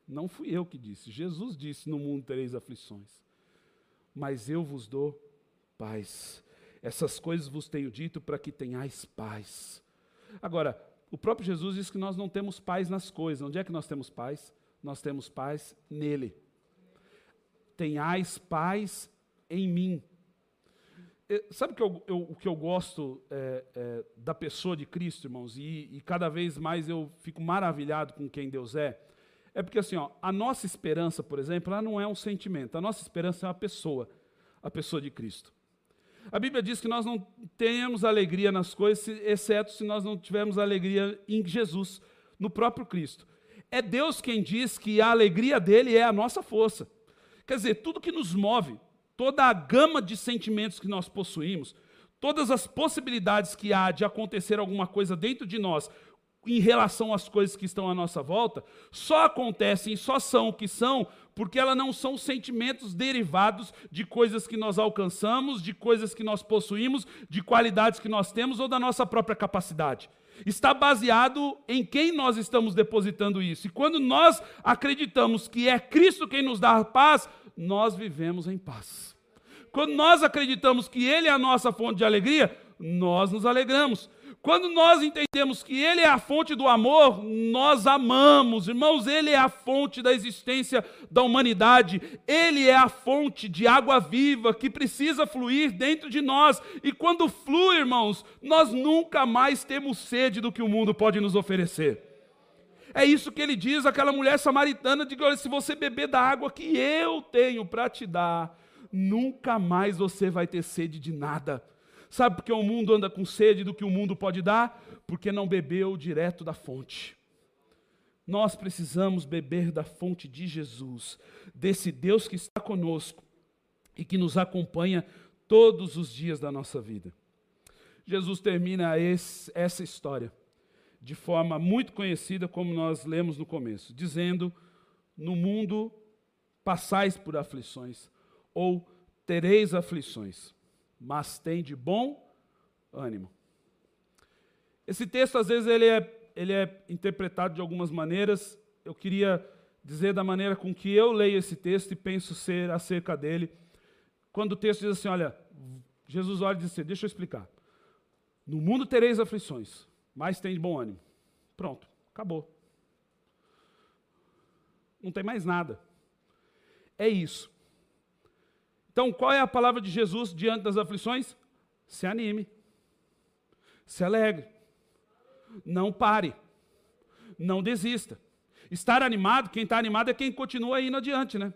Não fui eu que disse. Jesus disse: No mundo tereis aflições. Mas eu vos dou paz. Essas coisas vos tenho dito para que tenhais paz. Agora, o próprio Jesus diz que nós não temos paz nas coisas. Onde é que nós temos paz? Nós temos paz nele. Tenhais paz em mim. Sabe que eu, eu, o que eu gosto é, é, da pessoa de Cristo, irmãos, e, e, cada vez mais eu fico maravilhado com quem Deus é? É porque assim, ó, a nossa esperança, por exemplo, ela não é um sentimento, a nossa esperança é uma pessoa, a pessoa de Cristo. A Bíblia diz que nós não tenhamos alegria nas coisas, exceto se nós não tivermos alegria em Jesus, no próprio Cristo. É Deus quem diz que a alegria dele é a nossa força. Quer dizer, tudo que nos move, toda a gama de sentimentos que nós possuímos, todas as possibilidades que há de acontecer alguma coisa dentro de nós em relação às coisas que estão à nossa volta, só acontecem, só são o que são, porque elas não são sentimentos derivados de coisas que nós alcançamos, de coisas que nós possuímos, de qualidades que nós temos ou da nossa própria capacidade. Está baseado em quem nós estamos depositando isso. E quando nós acreditamos que é Cristo quem nos dá paz, nós vivemos em paz. Quando nós acreditamos que Ele é a nossa fonte de alegria, nós nos alegramos. Quando nós entendemos que Ele é a fonte do amor, nós amamos. Irmãos, Ele é a fonte da existência da humanidade. Ele é a fonte de água viva que precisa fluir dentro de nós. E quando flui, irmãos, nós nunca mais temos sede do que o mundo pode nos oferecer. É isso que ele diz àquela mulher samaritana: de que se você beber da água que eu tenho para te dar, nunca mais você vai ter sede de nada. Sabe por que o mundo anda com sede do que o mundo pode dar? Porque não bebeu direto da fonte. Nós precisamos beber da fonte de Jesus, desse Deus que está conosco e que nos acompanha todos os dias da nossa vida. Jesus termina esse, essa história de forma muito conhecida, como nós lemos no começo, dizendo: No mundo passais por aflições, ou tereis aflições mas tem de bom ânimo. Esse texto, às vezes, ele é, ele é interpretado de algumas maneiras. Eu queria dizer da maneira com que eu leio esse texto e penso ser acerca dele. Quando o texto diz assim, olha, Jesus olha e diz assim, deixa eu explicar. No mundo tereis aflições, mas tem de bom ânimo. Pronto, acabou. Não tem mais nada. É isso. Então, qual é a palavra de Jesus diante das aflições? Se anime. Se alegre. Não pare. Não desista. Estar animado, quem está animado é quem continua indo adiante, né?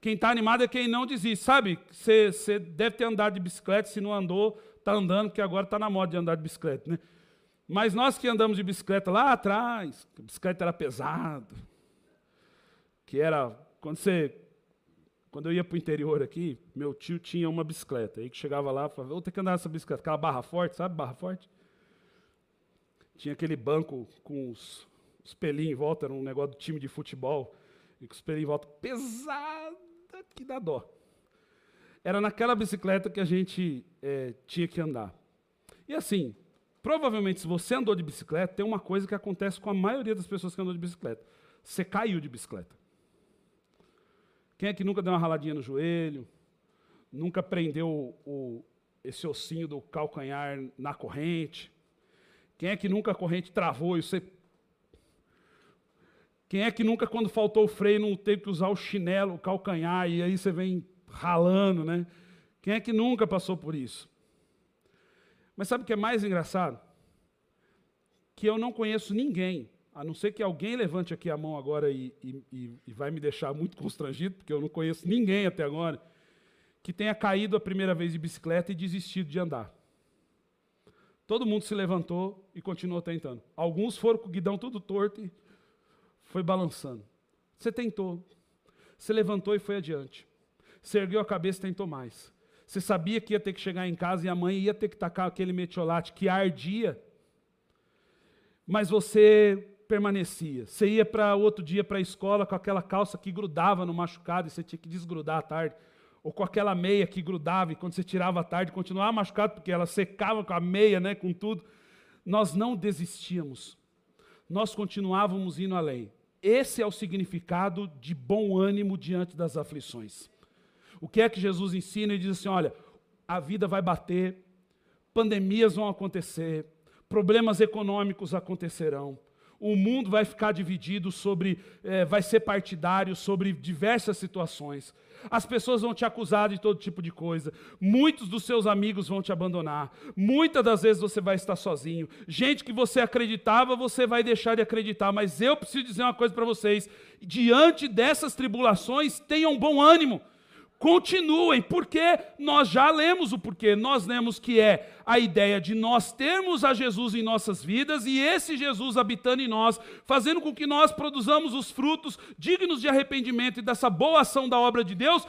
Quem está animado é quem não desiste. Sabe, você deve ter andado de bicicleta, se não andou, está andando, porque agora está na moda de andar de bicicleta, né? Mas nós que andamos de bicicleta lá atrás, a bicicleta era pesado, que era, quando você quando eu ia para o interior aqui, meu tio tinha uma bicicleta. Aí que chegava lá, falava, vou ter que andar nessa bicicleta. Aquela barra forte, sabe barra forte? Tinha aquele banco com os, os pelinhos em volta, era um negócio do time de futebol. E com os pelinhos em volta, pesada que dá dó. Era naquela bicicleta que a gente é, tinha que andar. E assim, provavelmente se você andou de bicicleta, tem uma coisa que acontece com a maioria das pessoas que andam de bicicleta. Você caiu de bicicleta. Quem é que nunca deu uma raladinha no joelho? Nunca prendeu o, esse ossinho do calcanhar na corrente? Quem é que nunca a corrente travou e você. Quem é que nunca, quando faltou o freio, não teve que usar o chinelo, o calcanhar, e aí você vem ralando, né? Quem é que nunca passou por isso? Mas sabe o que é mais engraçado? Que eu não conheço ninguém a não ser que alguém levante aqui a mão agora e, e, e, vai me deixar muito constrangido, porque eu não conheço ninguém até agora, que tenha caído a primeira vez de bicicleta e desistido de andar. Todo mundo se levantou e continuou tentando. Alguns foram com o guidão tudo torto e foi balançando. Você tentou. Você levantou e foi adiante. Você ergueu a cabeça e tentou mais. Você sabia que ia ter que chegar em casa e a mãe ia ter que tacar aquele metiolate que ardia. Mas você permanecia. Você ia para outro dia para a escola com aquela calça que grudava no machucado e você tinha que desgrudar à tarde. Ou com aquela meia que grudava e quando você tirava à tarde continuava machucado porque ela secava com a meia, né, com tudo. Nós não desistíamos. Nós continuávamos indo além. Esse é o significado de bom ânimo diante das aflições. O que é que Jesus ensina? Ele diz assim: olha, a vida vai bater, pandemias vão acontecer, problemas econômicos acontecerão, o mundo vai ficar dividido sobre, é, vai ser partidário sobre diversas situações. As pessoas vão te acusar de todo tipo de coisa. Muitos dos seus amigos vão te abandonar. Muitas das vezes você vai estar sozinho. Gente que você acreditava, você vai deixar de acreditar. Mas eu preciso dizer uma coisa para vocês: diante dessas tribulações, tenham bom ânimo continuem, porque nós já lemos o porquê. Nós lemos que é a ideia de nós termos a Jesus em nossas vidas e esse Jesus habitando em nós, fazendo com que nós produzamos os frutos dignos de arrependimento e dessa boa ação da obra de Deus.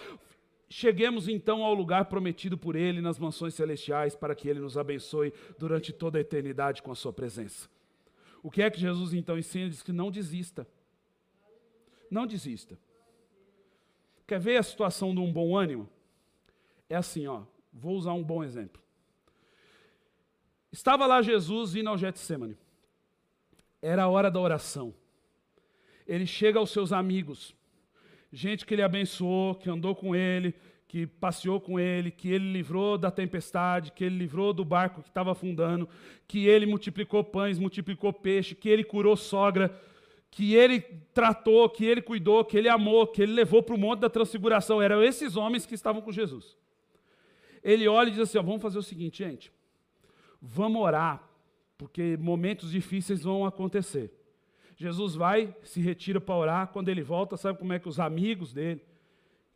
Cheguemos então ao lugar prometido por Ele nas mansões celestiais, para que Ele nos abençoe durante toda a eternidade com a Sua presença. O que é que Jesus então ensina? Diz que não desista. Não desista. Quer ver a situação de um bom ânimo? É assim, ó. Vou usar um bom exemplo. Estava lá Jesus indo ao Getsemane. Era a hora da oração. Ele chega aos seus amigos, gente que ele abençoou, que andou com ele, que passeou com ele, que ele livrou da tempestade, que ele livrou do barco que estava afundando, que ele multiplicou pães, multiplicou peixe, que ele curou sogra que ele tratou, que ele cuidou, que ele amou, que ele levou para o monte da transfiguração. Eram esses homens que estavam com Jesus. Ele olha e diz assim: ó, vamos fazer o seguinte, gente. Vamos orar, porque momentos difíceis vão acontecer. Jesus vai, se retira para orar. Quando ele volta, sabe como é que os amigos dele,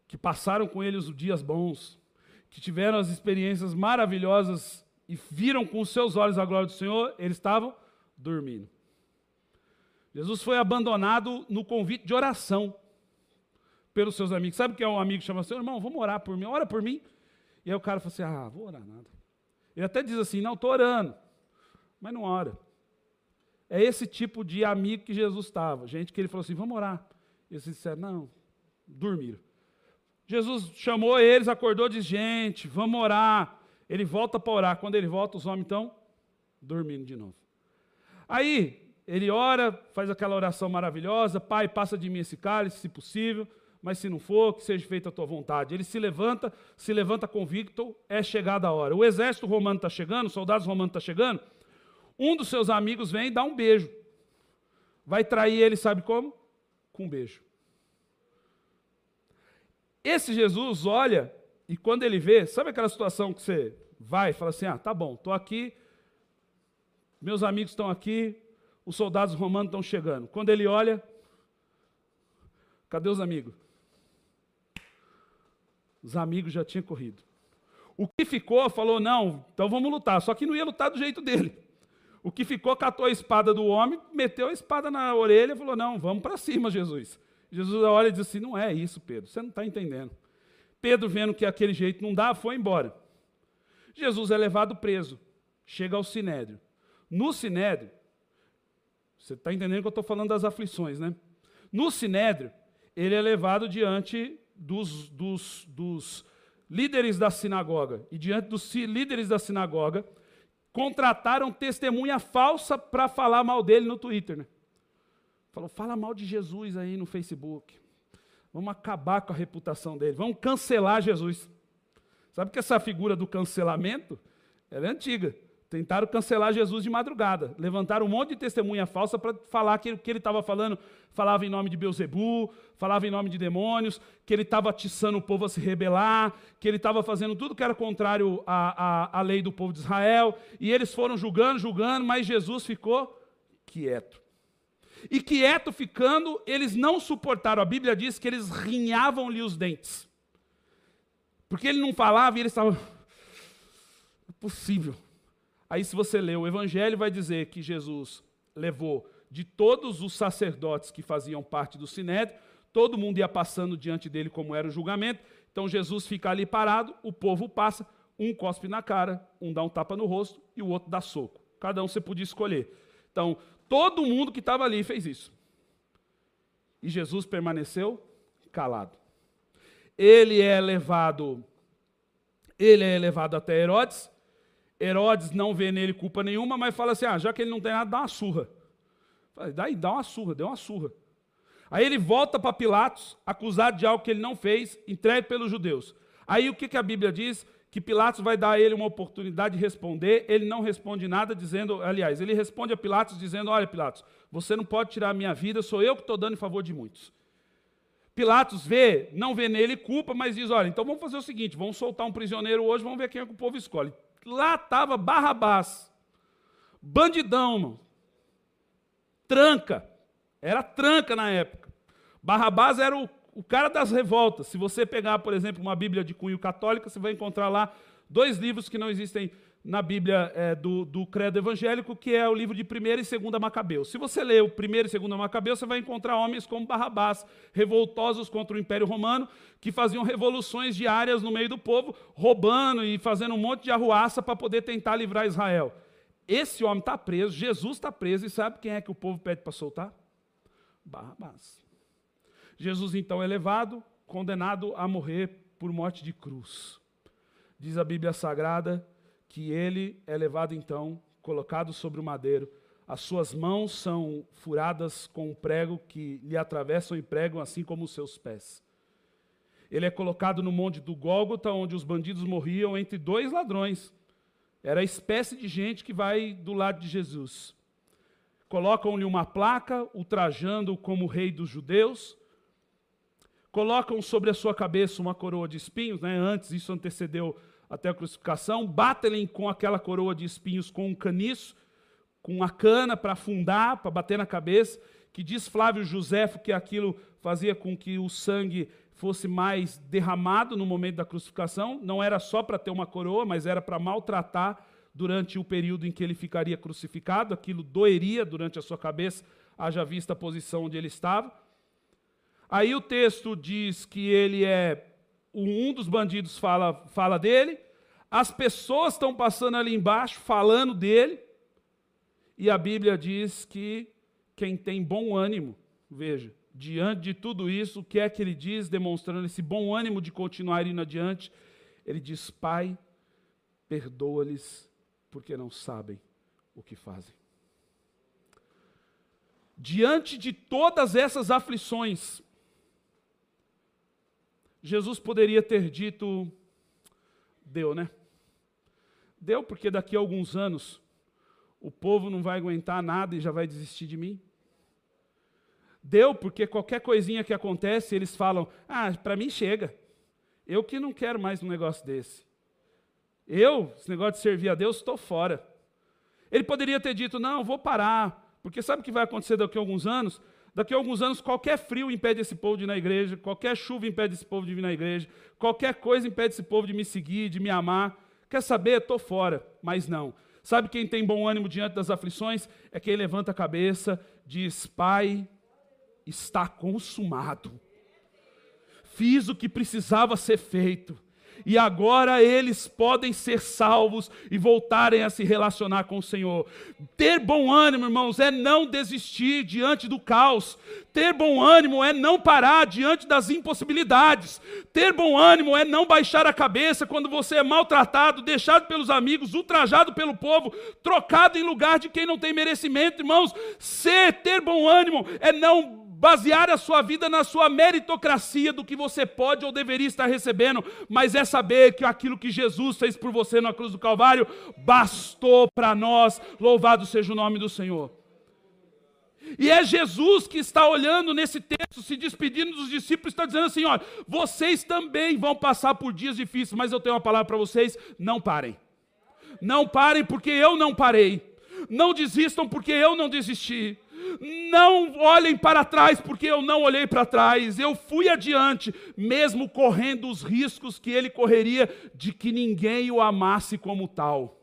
que passaram com ele os dias bons, que tiveram as experiências maravilhosas e viram com os seus olhos a glória do Senhor, eles estavam dormindo. Jesus foi abandonado no convite de oração pelos seus amigos. Sabe o que é um amigo que chama assim, irmão, vamos orar por mim, ora por mim. E aí o cara fala assim, ah, vou orar nada. Ele até diz assim, não, estou orando, mas não ora. É esse tipo de amigo que Jesus estava. Gente que ele falou assim, vamos orar. E eles disseram, não, dormiram. Jesus chamou eles, acordou, diz, gente, vamos orar. Ele volta para orar. Quando ele volta, os homens estão dormindo de novo. Aí, ele ora, faz aquela oração maravilhosa: Pai, passa de mim esse cálice, se possível, mas se não for, que seja feita a tua vontade. Ele se levanta, se levanta convicto, é chegada a hora. O exército romano está chegando, os soldados romanos estão tá chegando. Um dos seus amigos vem e dá um beijo. Vai trair ele, sabe como? Com um beijo. Esse Jesus olha e quando ele vê, sabe aquela situação que você vai e fala assim: ah, tá bom, estou aqui, meus amigos estão aqui, os soldados romanos estão chegando. Quando ele olha, cadê os amigos? Os amigos já tinham corrido. O que ficou falou: não, então vamos lutar. Só que não ia lutar do jeito dele. O que ficou catou a espada do homem, meteu a espada na orelha e falou: não, vamos para cima, Jesus. Jesus olha e diz assim: não é isso, Pedro, você não está entendendo. Pedro, vendo que aquele jeito não dá, foi embora. Jesus é levado preso, chega ao sinédrio. No sinédrio, você está entendendo que eu estou falando das aflições, né? No Sinédrio, ele é levado diante dos, dos, dos líderes da sinagoga. E diante dos líderes da sinagoga, contrataram testemunha falsa para falar mal dele no Twitter. Né? Falou, fala mal de Jesus aí no Facebook. Vamos acabar com a reputação dele. Vamos cancelar Jesus. Sabe que essa figura do cancelamento, ela é antiga. Tentaram cancelar Jesus de madrugada. Levantaram um monte de testemunha falsa para falar que o que ele estava falando falava em nome de Beuzebu, falava em nome de demônios, que ele estava atiçando o povo a se rebelar, que ele estava fazendo tudo que era contrário à, à, à lei do povo de Israel. E eles foram julgando, julgando, mas Jesus ficou quieto. E quieto ficando, eles não suportaram. A Bíblia diz que eles rinhavam-lhe os dentes. Porque ele não falava e eles estavam. É possível. Aí, se você ler o Evangelho, vai dizer que Jesus levou de todos os sacerdotes que faziam parte do sinédrio, todo mundo ia passando diante dele como era o julgamento. Então Jesus fica ali parado, o povo passa, um cospe na cara, um dá um tapa no rosto e o outro dá soco. Cada um você podia escolher. Então, todo mundo que estava ali fez isso. E Jesus permaneceu calado. Ele é levado ele é levado até Herodes. Herodes não vê nele culpa nenhuma, mas fala assim: ah, já que ele não tem nada, dá uma surra. Daí dá uma surra, deu uma surra. Aí ele volta para Pilatos, acusado de algo que ele não fez, entregue pelos judeus. Aí o que, que a Bíblia diz? Que Pilatos vai dar a ele uma oportunidade de responder, ele não responde nada, dizendo, aliás, ele responde a Pilatos dizendo: Olha, Pilatos, você não pode tirar a minha vida, sou eu que estou dando em favor de muitos. Pilatos vê, não vê nele culpa, mas diz: olha, então vamos fazer o seguinte: vamos soltar um prisioneiro hoje, vamos ver quem é que o povo escolhe. Lá estava Barrabás, bandidão, irmão. Tranca, era tranca na época. Barrabás era o, o cara das revoltas. Se você pegar, por exemplo, uma Bíblia de cunho católica, você vai encontrar lá dois livros que não existem na Bíblia é, do, do, credo evangélico, que é o livro de 1 e 2 Macabeus. Se você ler o 1 e 2 Macabeus, você vai encontrar homens como Barrabás, revoltosos contra o Império Romano, que faziam revoluções diárias no meio do povo, roubando e fazendo um monte de arruaça para poder tentar livrar Israel. Esse homem está preso, Jesus está preso, e sabe quem é que o povo pede para soltar? Barrabás. Jesus então é levado, condenado a morrer por morte de cruz. Diz a Bíblia Sagrada que ele é levado então, colocado sobre o madeiro. As suas mãos são furadas com um prego que lhe atravessam e pregam, assim como os seus pés. Ele é colocado no monte do Gólgota, onde os bandidos morriam entre dois ladrões. Era a espécie de gente que vai do lado de Jesus. Colocam-lhe uma placa, ultrajando-o como rei dos judeus. Colocam sobre a sua cabeça uma coroa de espinhos, né? antes isso antecedeu até a crucificação, batem com aquela coroa de espinhos com um caniço, com uma cana para afundar, para bater na cabeça, que diz Flávio Joséfo que aquilo fazia com que o sangue fosse mais derramado no momento da crucificação, não era só para ter uma coroa, mas era para maltratar durante o período em que ele ficaria crucificado, aquilo doeria durante a sua cabeça, haja vista a posição onde ele estava. Aí o texto diz que ele é um dos bandidos fala, fala dele, as pessoas estão passando ali embaixo falando dele, e a Bíblia diz que quem tem bom ânimo, veja, diante de tudo isso, o que é que ele diz, demonstrando esse bom ânimo de continuar indo adiante? Ele diz: Pai, perdoa-lhes, porque não sabem o que fazem. Diante de todas essas aflições, Jesus poderia ter dito: deu, né? Deu porque daqui a alguns anos o povo não vai aguentar nada e já vai desistir de mim. Deu porque qualquer coisinha que acontece, eles falam: ah, para mim chega. Eu que não quero mais um negócio desse. Eu, esse negócio de servir a Deus, estou fora. Ele poderia ter dito: não, vou parar, porque sabe o que vai acontecer daqui a alguns anos? Daqui a alguns anos, qualquer frio impede esse povo de ir na igreja, qualquer chuva impede esse povo de vir na igreja, qualquer coisa impede esse povo de me seguir, de me amar. Quer saber? Estou fora. Mas não. Sabe quem tem bom ânimo diante das aflições? É quem levanta a cabeça, diz: Pai, está consumado. Fiz o que precisava ser feito e agora eles podem ser salvos e voltarem a se relacionar com o Senhor. Ter bom ânimo, irmãos, é não desistir diante do caos. Ter bom ânimo é não parar diante das impossibilidades. Ter bom ânimo é não baixar a cabeça quando você é maltratado, deixado pelos amigos, ultrajado pelo povo, trocado em lugar de quem não tem merecimento, irmãos. Ser ter bom ânimo é não basear a sua vida na sua meritocracia do que você pode ou deveria estar recebendo, mas é saber que aquilo que Jesus fez por você na cruz do Calvário bastou para nós. Louvado seja o nome do Senhor. E é Jesus que está olhando nesse texto, se despedindo dos discípulos, está dizendo assim: olha, vocês também vão passar por dias difíceis, mas eu tenho uma palavra para vocês: não parem. Não parem, porque eu não parei. Não desistam, porque eu não desisti. Não olhem para trás, porque eu não olhei para trás. Eu fui adiante, mesmo correndo os riscos que ele correria de que ninguém o amasse como tal.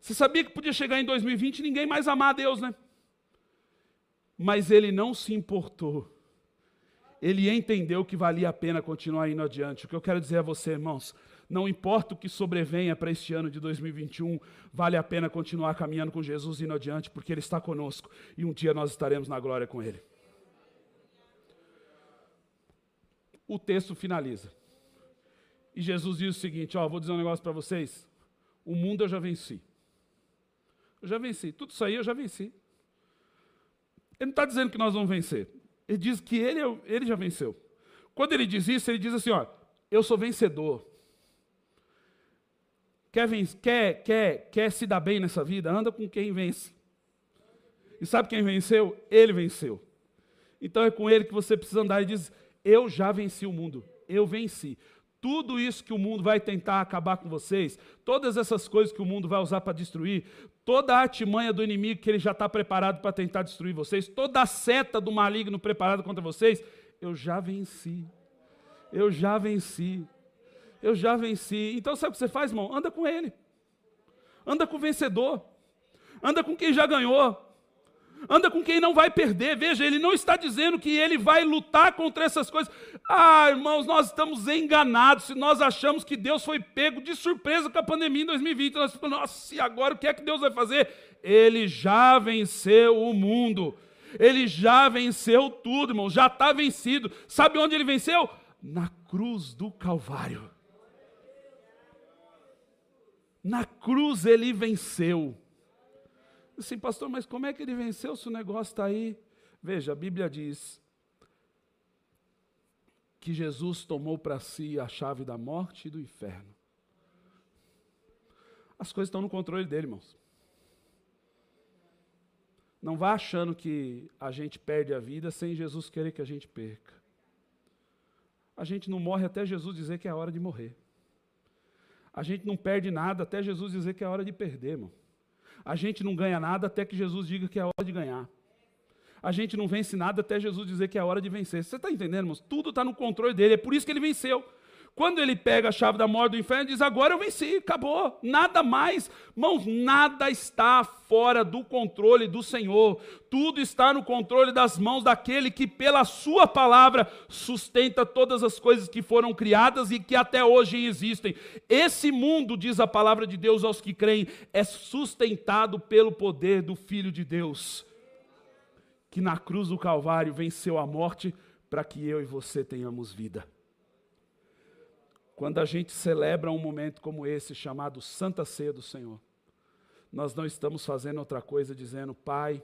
Você sabia que podia chegar em 2020 e ninguém mais amar a Deus, né? Mas ele não se importou. Ele entendeu que valia a pena continuar indo adiante. O que eu quero dizer a você, irmãos, não importa o que sobrevenha para este ano de 2021, vale a pena continuar caminhando com Jesus indo adiante, porque Ele está conosco e um dia nós estaremos na glória com Ele. O texto finaliza. E Jesus diz o seguinte: Ó, vou dizer um negócio para vocês. O mundo eu já venci. Eu já venci. Tudo isso aí eu já venci. Ele não está dizendo que nós vamos vencer. Ele diz que ele, é ele já venceu. Quando ele diz isso, ele diz assim: ó, eu sou vencedor. Quer, quer, quer, quer se dar bem nessa vida? Anda com quem vence. E sabe quem venceu? Ele venceu. Então é com ele que você precisa andar e diz: Eu já venci o mundo. Eu venci tudo isso que o mundo vai tentar acabar com vocês, todas essas coisas que o mundo vai usar para destruir, toda a artimanha do inimigo que ele já está preparado para tentar destruir vocês, toda a seta do maligno preparado contra vocês, eu já venci. Eu já venci. Eu já venci. Então sabe o que você faz, irmão? Anda com ele. Anda com o vencedor. Anda com quem já ganhou anda com quem não vai perder. Veja, ele não está dizendo que ele vai lutar contra essas coisas. Ah, irmãos, nós estamos enganados se nós achamos que Deus foi pego de surpresa com a pandemia em 2020. Nós ficamos, nossa, e agora o que é que Deus vai fazer? Ele já venceu o mundo. Ele já venceu tudo, irmão. Já está vencido. Sabe onde ele venceu? Na cruz do Calvário. Na cruz ele venceu. Assim, pastor, mas como é que ele venceu se o negócio está aí? Veja, a Bíblia diz que Jesus tomou para si a chave da morte e do inferno. As coisas estão no controle dele, irmãos. Não vá achando que a gente perde a vida sem Jesus querer que a gente perca. A gente não morre até Jesus dizer que é a hora de morrer. A gente não perde nada até Jesus dizer que é hora de perder, irmão. A gente não ganha nada até que Jesus diga que é hora de ganhar. A gente não vence nada até Jesus dizer que é hora de vencer. Você está entendendo, irmãos? Tudo está no controle dele. É por isso que ele venceu. Quando ele pega a chave da morte do inferno, diz: Agora eu venci, acabou, nada mais. Mãos, nada está fora do controle do Senhor, tudo está no controle das mãos daquele que, pela Sua palavra, sustenta todas as coisas que foram criadas e que até hoje existem. Esse mundo, diz a palavra de Deus aos que creem, é sustentado pelo poder do Filho de Deus, que na cruz do Calvário venceu a morte para que eu e você tenhamos vida. Quando a gente celebra um momento como esse, chamado Santa Ceia do Senhor, nós não estamos fazendo outra coisa dizendo, Pai,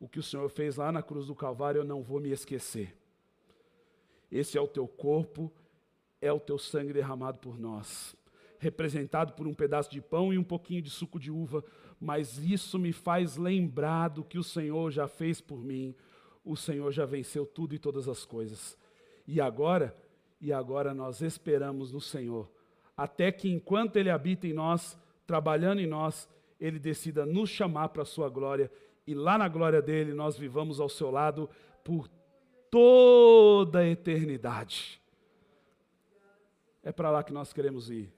o que o Senhor fez lá na cruz do Calvário, eu não vou me esquecer. Esse é o teu corpo, é o teu sangue derramado por nós, representado por um pedaço de pão e um pouquinho de suco de uva, mas isso me faz lembrar do que o Senhor já fez por mim. O Senhor já venceu tudo e todas as coisas. E agora, e agora nós esperamos no Senhor, até que enquanto Ele habita em nós, trabalhando em nós, Ele decida nos chamar para a Sua glória e lá na glória dele nós vivamos ao seu lado por toda a eternidade. É para lá que nós queremos ir.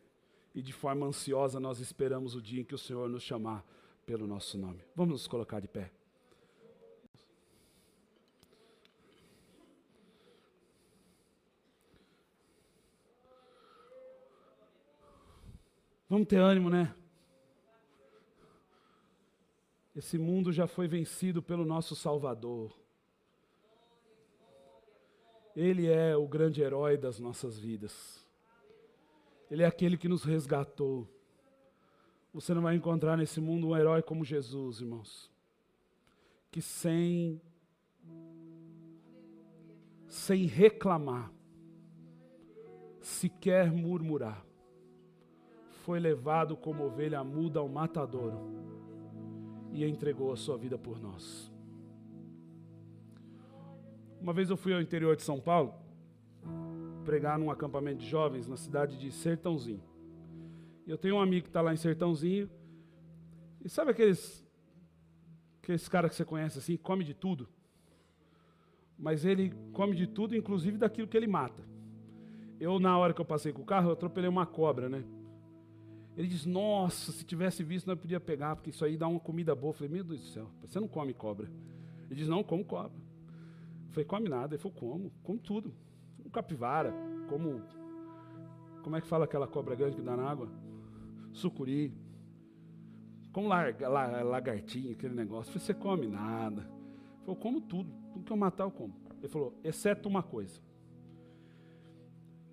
E de forma ansiosa nós esperamos o dia em que o Senhor nos chamar pelo nosso nome. Vamos nos colocar de pé. Vamos ter ânimo, né? Esse mundo já foi vencido pelo nosso Salvador. Ele é o grande herói das nossas vidas. Ele é aquele que nos resgatou. Você não vai encontrar nesse mundo um herói como Jesus, irmãos. Que sem sem reclamar, sequer murmurar, foi levado como ovelha muda ao matadouro e entregou a sua vida por nós. Uma vez eu fui ao interior de São Paulo pregar num acampamento de jovens na cidade de Sertãozinho. E eu tenho um amigo que está lá em Sertãozinho. E sabe aqueles aqueles caras que você conhece assim, come de tudo? Mas ele come de tudo, inclusive daquilo que ele mata. Eu, na hora que eu passei com o carro, eu atropelei uma cobra, né? Ele diz: Nossa, se tivesse visto, não podia pegar, porque isso aí dá uma comida boa. Eu falei: Meu Deus do céu, você não come cobra. Ele diz: Não, como cobra. Eu falei: Come nada. Ele falou: Como, como tudo. Como capivara, como. Como é que fala aquela cobra grande que dá na água? Sucuri. Como larga, lagartinha, aquele negócio. Eu falei: Você come nada. Ele falou: Como tudo. Tudo que eu matar, eu como. Ele falou: Exceto uma coisa.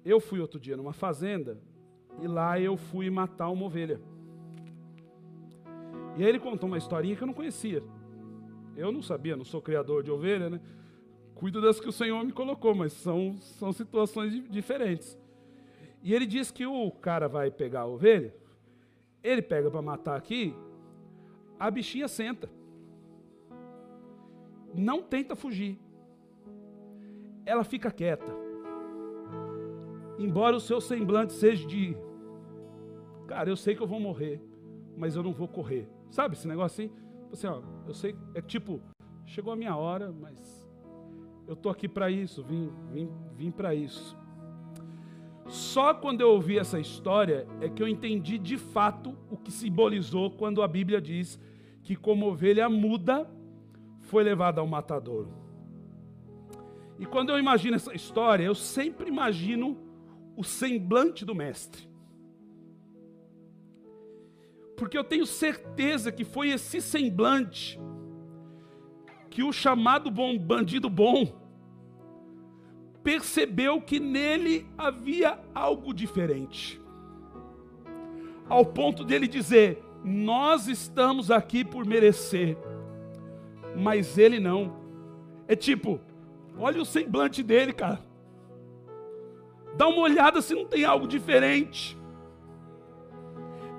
Eu fui outro dia numa fazenda e lá eu fui matar uma ovelha. E aí ele contou uma historinha que eu não conhecia. Eu não sabia, não sou criador de ovelha, né? Cuido das que o Senhor me colocou, mas são, são situações diferentes. E ele diz que o cara vai pegar a ovelha, ele pega para matar aqui, a bichinha senta. Não tenta fugir. Ela fica quieta. Embora o seu semblante seja de Cara, eu sei que eu vou morrer, mas eu não vou correr. Sabe esse negócio assim? Assim, ó, eu sei, é tipo, chegou a minha hora, mas eu tô aqui para isso, vim, vim, vim para isso. Só quando eu ouvi essa história é que eu entendi de fato o que simbolizou quando a Bíblia diz que como ovelha muda foi levada ao matadouro. E quando eu imagino essa história, eu sempre imagino o semblante do mestre. Porque eu tenho certeza que foi esse semblante que o chamado bom, bandido bom percebeu que nele havia algo diferente. Ao ponto dele dizer: Nós estamos aqui por merecer, mas ele não. É tipo, olha o semblante dele, cara. Dá uma olhada se não tem algo diferente.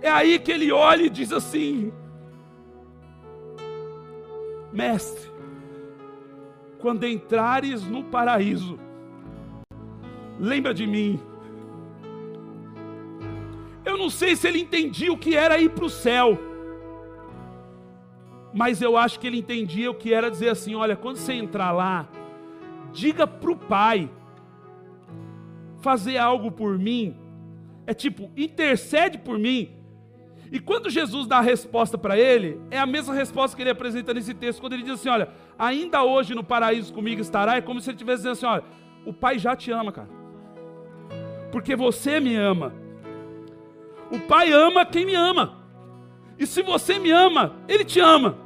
É aí que ele olha e diz assim: Mestre, quando entrares no paraíso, lembra de mim. Eu não sei se ele entendia o que era ir para o céu, mas eu acho que ele entendia o que era dizer assim: olha, quando você entrar lá, diga para o Pai fazer algo por mim, é tipo, intercede por mim, e quando Jesus dá a resposta para ele, é a mesma resposta que ele apresenta nesse texto, quando ele diz assim: Olha, ainda hoje no paraíso comigo estará, é como se ele estivesse dizendo assim: Olha, o Pai já te ama, cara, porque você me ama. O Pai ama quem me ama, e se você me ama, Ele te ama.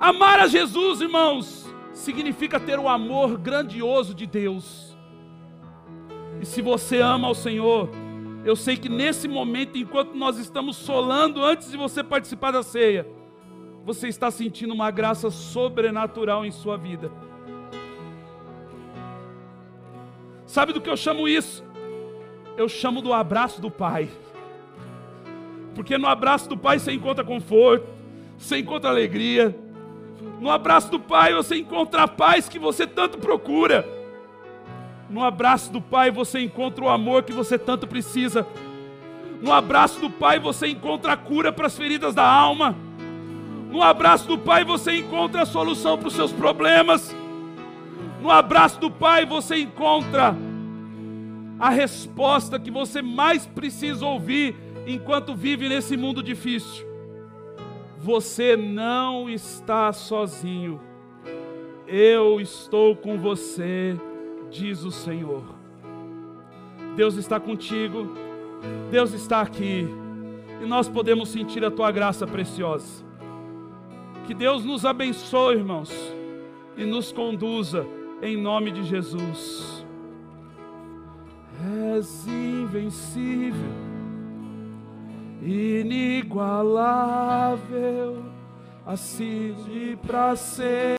Amar a Jesus, irmãos, significa ter o amor grandioso de Deus. E se você ama ao Senhor, eu sei que nesse momento, enquanto nós estamos solando, antes de você participar da ceia, você está sentindo uma graça sobrenatural em sua vida. Sabe do que eu chamo isso? Eu chamo do abraço do Pai. Porque no abraço do Pai você encontra conforto, você encontra alegria. No abraço do Pai você encontra a paz que você tanto procura. No abraço do Pai você encontra o amor que você tanto precisa. No abraço do Pai você encontra a cura para as feridas da alma. No abraço do Pai você encontra a solução para os seus problemas. No abraço do Pai você encontra a resposta que você mais precisa ouvir enquanto vive nesse mundo difícil. Você não está sozinho. Eu estou com você diz o Senhor. Deus está contigo, Deus está aqui, e nós podemos sentir a tua graça preciosa. Que Deus nos abençoe, irmãos, e nos conduza em nome de Jesus. És invencível, inigualável, assim de para ser.